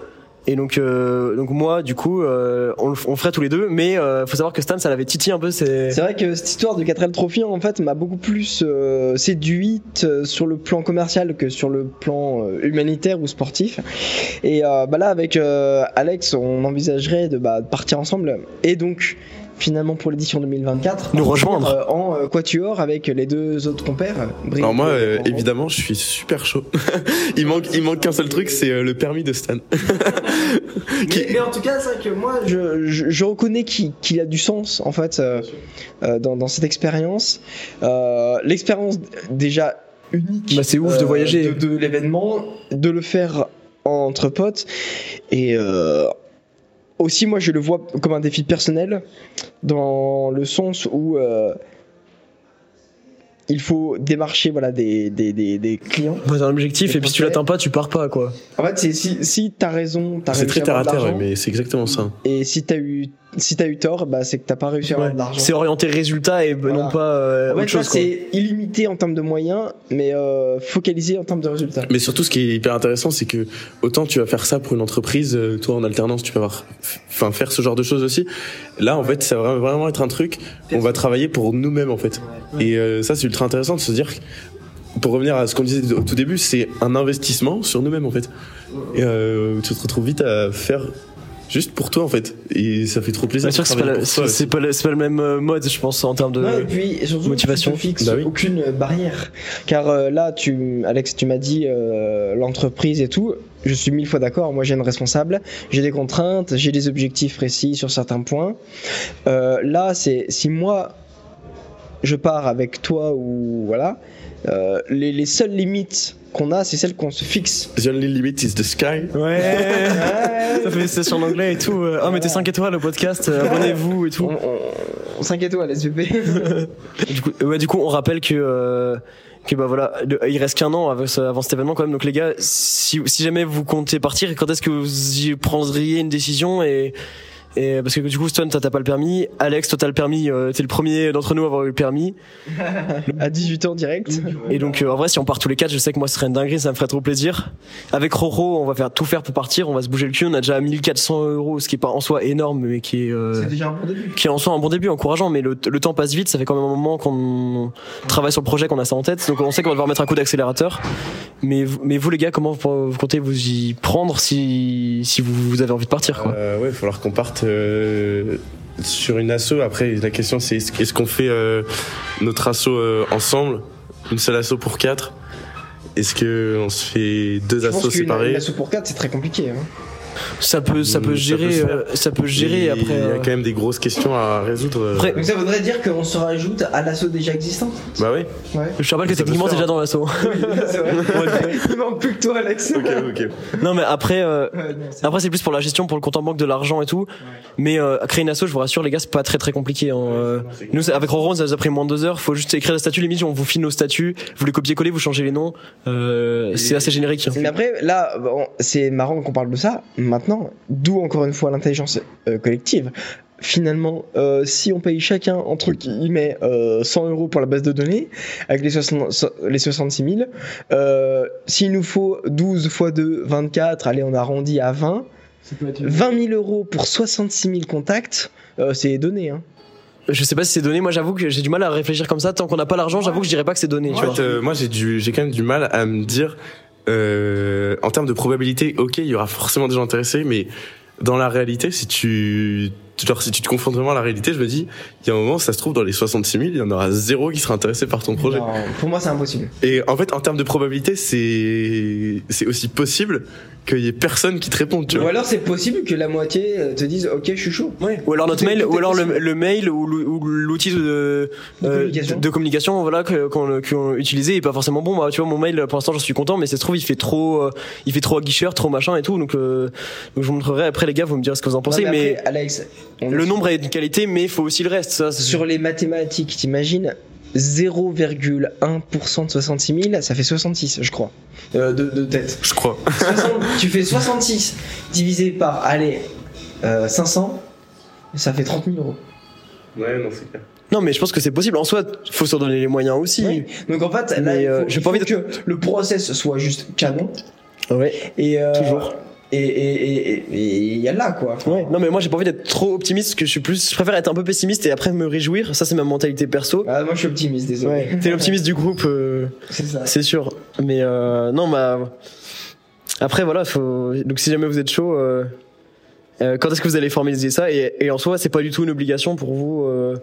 et donc euh, donc moi du coup euh, on, on le ferait tous les deux mais euh, faut savoir que Stan ça l'avait titillé un peu c'est vrai que cette histoire de 4L Trophy en fait m'a beaucoup plus euh, séduite euh, sur le plan commercial que sur le plan euh, humanitaire ou sportif. Et bah là avec Alex on envisagerait de, bah, de partir ensemble et donc finalement pour l'édition 2024 Nous rejoindre. euh, en euh, quatuor avec les deux autres compères. Alors moi, euh, évidemment, je suis super chaud. il manque, il manque qu'un seul truc, c'est euh, le permis de Stan. Mais, mais en tout cas, c'est vrai que moi, je, je, je reconnais qu'il qu'il a du sens, en fait, euh, dans, dans cette expérience. Euh, L'expérience déjà unique Bah, c'est ouf de voyager. de, de l'événement, de le faire entre potes. Et euh, aussi, moi, je le vois comme un défi personnel, dans le sens où euh, il faut démarcher voilà, des, des, des, des clients. Bah, t'as un objectif et puis si tu l'atteins pas, tu pars pas quoi. En fait, si, si t'as raison, t'as C'est très terre à terre, ouais, mais c'est exactement ça. et si t'as eu, si t'as eu tort, bah, c'est que t'as pas réussi à avoir Ouais. de l'argent. C'est orienté résultat et Voilà. non pas euh, En fait, autre chose c'est illimité en termes de moyens, mais euh, focalisé en termes de résultats. Mais surtout, ce qui est hyper intéressant, c'est que autant tu vas faire ça pour une entreprise, euh, toi en alternance, tu peux avoir, enfin, faire ce genre de choses aussi. Là, en fait, ça va vraiment être un truc. On va travailler pour nous-mêmes, en fait. Et euh, ça, c'est ultra intéressant de se dire. que- Pour revenir à ce qu'on disait au tout début, c'est un investissement sur nous-mêmes, en fait. Et euh, tu te retrouves vite à faire juste pour toi, en fait. Et ça fait trop plaisir. C'est sûr de que c'est pas, la- soi c'est pas, c'est pas le même euh, mode, je pense, en termes de. Ouais, et puis surtout, motivation. tu te fixes Bah oui. aucune barrière. Car euh, là, tu, Alex, tu m'as dit euh, l'entreprise et tout. Je suis mille fois d'accord. Moi, j'ai une responsable, j'ai des contraintes, j'ai des objectifs précis sur certains points. Euh, là, c'est si moi je pars avec toi ou voilà, euh, les, les seules limites qu'on a, c'est celles qu'on se fixe. The only limit is the sky. Ouais, ça fait session en anglais et tout. euh, Ah, mettez 5 étoiles au podcast, euh, abonnez-vous et On, tout. on, 5 étoiles, SVP. Du coup, ouais, du coup, on rappelle que. euh, que bah voilà, le- il reste qu'un an avant, avant cet événement quand même. Donc les gars, si, si jamais vous comptez partir, quand est-ce que vous y prendriez une décision et, et parce que du coup, Stone, t'as t'as pas le permis. Alex, toi t'as le permis. euh, T'es le premier d'entre nous à avoir eu le permis. à 18 ans direct. Et donc euh, en vrai, si on part tous les quatre, je sais que moi ce serait une dinguerie, ça me ferait trop plaisir. Avec Roro, on va faire tout faire pour partir. On va se bouger le cul. On a déjà 1400 euros, ce qui est pas en soi énorme, mais qui est euh, déjà un bon début. qui est en soi un bon début, encourageant, mais le, le temps passe vite, ça fait quand même un moment qu'on travaille sur le projet, qu'on a ça en tête, donc on sait qu'on va devoir mettre un coup d'accélérateur. Mais, vous- mais vous les gars, comment vous, vous comptez vous y prendre si, si vous, vous avez envie de partir quoi? Euh, ouais, il va falloir qu'on parte euh, sur une asso. Après, la question c'est est-ce qu'on fait euh, notre asso euh, ensemble, une seule asso pour quatre? Est-ce que on se fait deux Je pense assos qu'une séparés? une asso pour 4, c'est très compliqué. Hein. Ça peut, ça peut Ça gérer, peut euh, ça peut gérer Et après. Il y a euh, quand même des grosses questions à résoudre. euh. Après- Donc ça voudrait dire qu'on se rajoute à l'assaut déjà existante Bah oui. Ouais. Je te rappelle que techniquement t'es déjà dans l'assaut. vrai. Il manque plus que toi, Alex. Ok, ok. non mais après, euh, Ouais, non, c'est- après c'est plus pour la gestion, pour le compte en banque de l'argent et tout. Mais euh, créer une asso, je vous rassure les gars, c'est pas très très compliqué. hein. Euh, Nous, avec Roro, ça nous a pris moins de deux heures. Faut juste écrire le statut, limite, on vous file nos statuts, vous les copiez-coller, vous changez les noms. Euh, c'est assez générique. Mais après, là, bon, c'est marrant qu'on parle de ça. Maintenant, d'où encore une fois l'intelligence euh, collective. Finalement, euh, si on paye chacun entre guillemets euh, 100 euros pour la base de données, avec les, 60 so- les 66 000, euh, s'il nous faut 12 x 2, 24, allez, on arrondit à 20, 20 000 euros pour 66 000 contacts, euh, c'est donné. Hein. Je sais pas si c'est donné. Moi, j'avoue que j'ai du mal à réfléchir comme ça. Tant qu'on n'a pas l'argent, j'avoue que je dirais pas que c'est donné. Tu En vois. fait, euh, moi j'ai du, j'ai quand même du mal à me dire, euh, en termes de probabilité, ok, il y aura forcément des gens intéressés, mais dans la réalité, si tu, genre, si tu te confrontes vraiment à la réalité, je me dis, il y a un moment, ça se trouve dans les 66 000, il y en aura zéro qui sera intéressé par ton projet. Non, pour moi, c'est impossible. Et en fait, en termes de probabilité, c'est, c'est aussi possible qu'il y ait personne qui te réponde, tu Ou vois. alors, c'est possible que la moitié euh, te dise Ok, je suis chaud. Ou alors notre mail, ou alors le, mail ou l'ou- ou l'outil de, De euh, communication. de, de communication, voilà qu'on qu'on utilisait est pas forcément bon. Bah, tu vois, mon mail pour l'instant, j'en suis content, mais ça se trouve il fait trop, euh, il fait trop aguicheur, trop machin et tout. Donc, euh, donc je vous montrerai après les gars, vous me direz ce que vous en pensez. Non, mais après, Alex, le nombre est de qualité, mais il faut aussi le reste. Ça, c'est- Sur les mathématiques, t'imagines 0,1% de 66 000, ça fait 66, je crois. Euh, de, de tête. Je crois. 60 tu fais 66 divisé par, allez, euh, 500, ça fait 30 000 euros. Ouais, non, c'est clair. Non, mais je pense que c'est possible. En soi, faut s'en donner les moyens aussi. Oui. Donc en fait, là, Mais, il faut, euh, j'ai pas envie que le process soit juste canon. Ouais. Et, euh, Toujours. Et il y a là, quoi. Ouais. Non, mais moi j'ai pas envie d'être trop optimiste, parce que je suis plus, je préfère être un peu pessimiste et après me réjouir. Ça, c'est ma mentalité perso. Ah, moi, je suis optimiste, désolé. Ouais. T'es l'optimiste du groupe. euh, C'est ça. C'est sûr. Mais euh, non, bah. Après, voilà, faut. Donc, si jamais vous êtes chaud, euh, euh, quand est-ce que vous allez formaliser ça? Et, et en soi, c'est pas du tout une obligation pour vous. Euh,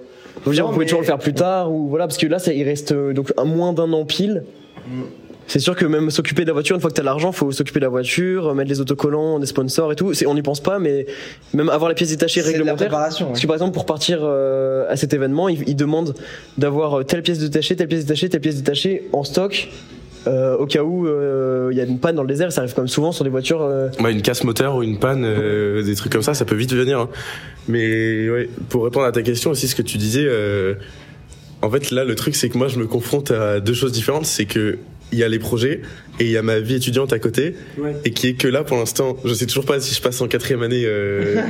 je veux dire, Non, vous pouvez mais- toujours le faire plus tard ou voilà, parce que là, ça, il reste euh, donc moins d'un an pile. Mm. C'est sûr que même s'occuper de la voiture, une fois que t'as l'argent, faut s'occuper de la voiture, mettre les autocollants, des sponsors et tout. C'est, on n'y pense pas, mais même avoir les pièces détachées C'est de la réglementaires. préparation. Parce ouais. que par exemple, pour partir euh, à cet événement, ils, ils demandent d'avoir euh, telle pièce détachée, telle pièce détachée, telle pièce détachée en stock euh, au cas où euh, il y a une panne dans le désert. Ça arrive quand même souvent sur des voitures. euh, Bah, une casse moteur ou une panne, euh, des trucs comme ça, ça peut vite venir. hein. Mais ouais, pour répondre à ta question aussi, ce que tu disais, euh, en fait là le truc c'est que moi je me confronte à deux choses différentes, c'est que il y a les projets et il y a ma vie étudiante à côté et qui est que là pour l'instant je sais toujours pas si je passe en quatrième année. Euh...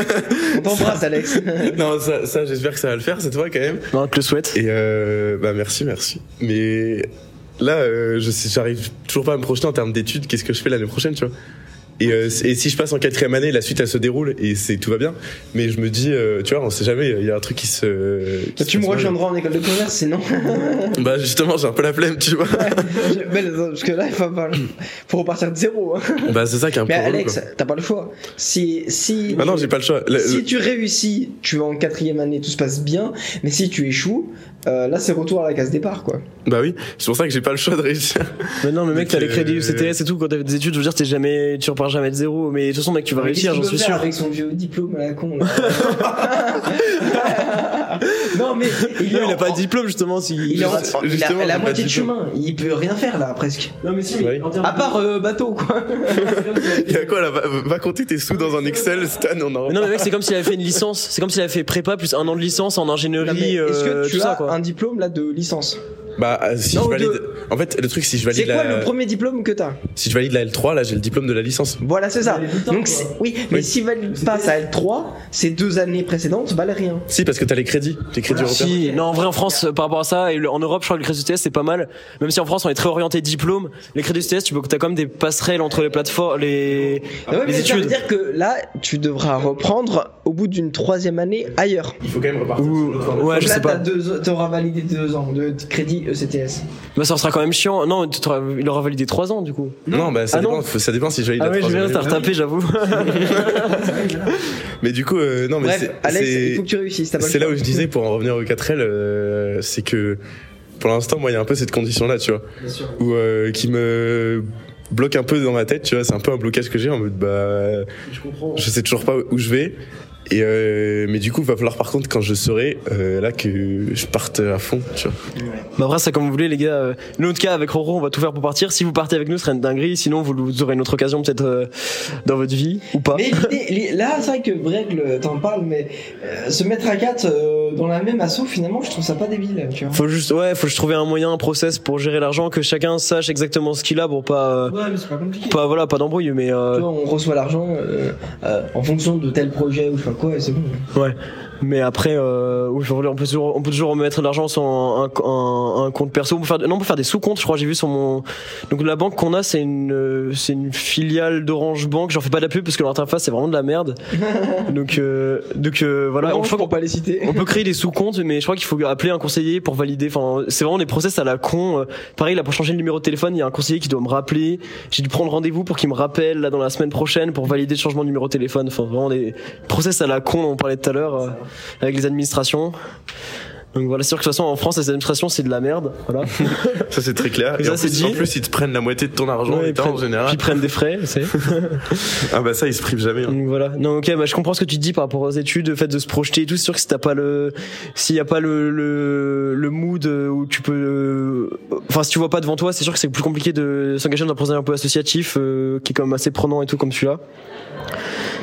On t'embrasse, Alex. non ça, ça j'espère que ça va le faire cette fois quand même. on te le souhaite. Et euh, bah merci, merci. Mais là, euh, je sais, j'arrive toujours pas à me projeter en termes d'études. Qu'est-ce que je fais l'année prochaine, tu vois? Et, euh, et si je passe en quatrième année, la suite elle se déroule et c'est tout va bien. Mais je me dis, euh, tu vois, on sait jamais. Il y a un truc qui se. qui se tu me rejoindras en école de commerce, sinon. Bah justement, j'ai un peu la flemme, tu vois. Mais, parce que là, il. Faut repartir de zéro. hein. bah c'est ça qui est un peu. Mais Alex, t'as pas le choix. Si, si. Ah non, j'ai pas le choix. Le- Si le- tu réussis, tu vas en quatrième année, tout se passe bien. Mais si tu échoues, euh, là c'est retour à la case départ, quoi. Bah oui, c'est pour ça que j'ai pas le choix de réussir. Mais non, mais mec, t'as les euh, crédits UCTS et tout. Quand t'as des études, je veux dire, t'es jamais, tu repars jamais de zéro. Mais de toute façon, mec, tu vas Mais réussir, j'en suis sûr. Avec son vieux diplôme à la con. là non mais il, Il est a en- pas de diplôme justement. Si... Il est en- Justement, il a la moitié de chemin. Il peut rien faire là, presque. Non, mais si, Oui. en À part euh, bateau, quoi. Il y a quoi là? Va, va compter tes sous dans un Excel, Stan, on en Mais non, mais mec, c'est comme s'il avait fait une licence. C'est comme s'il avait fait prépa plus un an de licence en Non, mais ingénierie, Est-ce euh, que tout tu ça, as quoi. un diplôme là de licence? Bah euh, si Non, je valide. deux. En fait, le truc si je C'est valide quoi la le premier diplôme que t'as? Si je valide la L3, là j'ai le diplôme de la licence. Voilà, c'est ça. Donc quoi. c'est- oui, mais Oui. s'il valide pas sa L3, ces deux années précédentes valent rien. Si parce que t'as les crédits, les crédits européens. Si, non, en vrai, en France, par rapport à ça, et le- en Europe, je crois que le crédit UTS, c'est pas mal. Même si en France, on est très orienté diplôme, les crédits UTS, tu peux, t'as quand même des passerelles entre les plateformes, les, Ah ouais, les mais ça veut études. dire que là, tu devras reprendre au bout d'une troisième année ailleurs. Il faut quand même repartir. Ou- ouais, Donc je là, sais pas. t'auras validé deux ans de crédit ECTS. Bah, ça sera quand même chiant. Non, il aura validé 3 ans, du coup. Non, bah ça Ah non. dépend. faut- Ça dépend si je valide Ah oui, je viens, t'as retapé, j'avoue. Mais du coup, euh, non, mais Bref, c'est- Alex, il c'est faut que tu réussisses. t'as pas le c'est là où je disais pour en revenir au 4L, euh, c'est que pour l'instant, moi, il y a un peu cette condition-là, tu vois, Bien sûr. où euh, qui me bloque un peu dans ma tête, tu vois. C'est un peu un blocage que j'ai en mode bah, Je comprends. je sais toujours pas où je vais. Et euh, mais du coup, il va falloir par contre quand je saurai euh, là que je parte à fond, tu vois. Bah après, c'est comme vous voulez, les gars. Euh, Nous, en tout cas, avec Roro, on va tout faire pour partir. Si vous partez avec nous, ce serait une dinguerie. Sinon, vous, vous aurez une autre occasion, peut-être, euh, dans votre vie, ou pas. Mais l'idée- là, c'est vrai que Breg t'en parle, mais euh, se mettre à quatre euh, dans la même asso, finalement, je trouve ça pas débile, tu vois. Faut juste, ouais, faut juste trouver un moyen, un process pour gérer l'argent, que chacun sache exactement ce qu'il a pour pas, euh, Ouais, mais c'est pas compliqué. pas, voilà, pas d'embrouille, mais, euh, vois, on reçoit l'argent euh, euh, en fonction de tel projet ou je sais pas quoi, c'est bon. Mais après, euh, aujourd'hui, on peut toujours, on peut toujours mettre de l'argent sur un, un, un- compte perso. On peut faire, non, on peut faire des sous-comptes. Je crois, j'ai vu sur mon, donc la banque qu'on a, c'est une, euh, c'est une filiale d'Orange Bank. J'en fais pas de la pub parce que leur interface c'est vraiment de la merde. donc, euh, donc euh, voilà. Pour qu'on pas les citer. on peut créer des sous-comptes, mais je crois qu'il faut appeler un conseiller pour valider. Enfin, c'est vraiment des process à la con. Euh, Pareil, là, pour changer le numéro de téléphone, il y a un conseiller qui doit me rappeler. J'ai dû prendre rendez-vous pour qu'il me rappelle là dans la semaine prochaine pour valider le changement de numéro de téléphone. Enfin, vraiment des process à la con dont on parlait tout à l'heure euh, avec les administrations. Donc voilà, c'est sûr que de toute façon en France les administrations c'est de la merde, voilà. Ça c'est très clair. Et Et, ça, en, c'est plus, dit. en plus, ils te prennent la moitié de ton argent Ouais, ils l'État, en général. Puis ils prennent des frais, c'est. Ah bah ça, ils se privent jamais. hein. Donc voilà. Non, ok, bah, je comprends ce que tu dis par rapport aux études, le fait de se projeter et tout. C'est sûr que si t'as pas le, s'il y a pas le, le, le mood euh, où tu peux, euh, enfin, si tu vois pas devant toi, c'est sûr que c'est plus compliqué de s'engager dans un projet un peu associatif, euh, qui est quand même assez prenant et tout comme celui-là.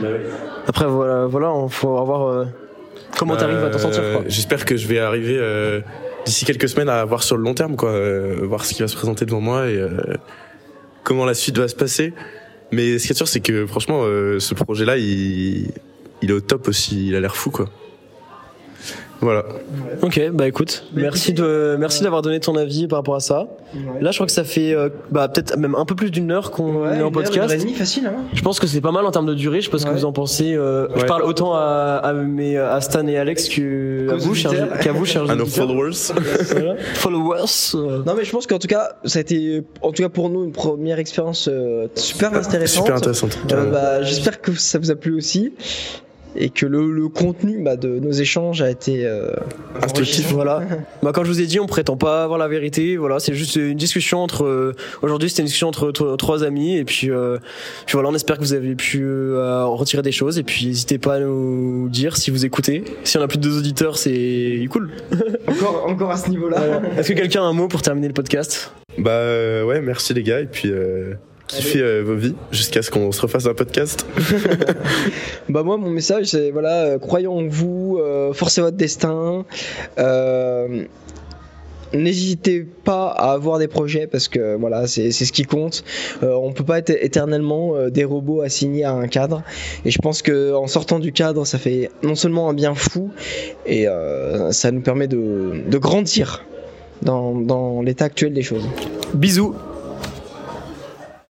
Bah Après, voilà, voilà, on faut avoir, euh, comment t'arrives à t'en sortir, Euh, quoi. J'espère que je vais arriver euh, d'ici quelques semaines à voir sur le long terme, quoi, euh, voir ce qui va se présenter devant moi et euh, comment la suite va se passer. Mais ce qui est sûr, c'est que franchement, euh, ce projet-là, il, il est au top aussi. Il a l'air fou, quoi. Voilà. Ok, bah écoute, merci de, merci d'avoir donné ton avis par rapport à ça. Là, je crois que ça fait, euh, bah peut-être même un peu plus d'une heure qu'on Ouais, est en une heure, podcast. une heure et demie, facile, hein. Je pense que c'est pas mal en termes de durée. Je sais pas ce que Ouais. vous en pensez. Euh, Je Ouais. parle autant à, à, mes, à Stan et Alex que à vous, auditeurs. qu'à vous, chers À nos auditeurs. followers. Voilà. Followers. euh. Non mais je pense qu'en tout cas ça a été en tout cas pour nous une première expérience euh, super intéressante. Super intéressant. Euh, bah, J'espère que ça vous a plu aussi. Et que le, le contenu bah, de nos échanges a été euh, Instructif, voilà. bah, comme je vous ai dit, on prétend pas avoir la vérité. Voilà, c'est juste une discussion entre. euh, Aujourd'hui, c'était une discussion entre tro- trois amis, et puis, euh, puis voilà, on espère que vous avez pu euh, en retirer des choses, et puis n'hésitez pas à nous dire si vous écoutez. Si on a plus de deux auditeurs, c'est cool. encore, encore à ce niveau-là. Voilà. Est-ce que quelqu'un a un mot pour terminer le podcast? Bah euh, ouais, merci les gars, et puis euh, kiffez euh, vos vies jusqu'à ce qu'on se refasse un podcast. Bah moi mon message c'est voilà euh, croyons en vous, euh, forcez votre destin. euh, N'hésitez pas à avoir des projets parce que voilà c'est c'est ce qui compte. Euh, on peut pas être éternellement euh, des robots assignés à un cadre et je pense que en sortant du cadre ça fait non seulement un bien fou et euh, ça nous permet de, de grandir dans, dans l'état actuel des choses. Bisous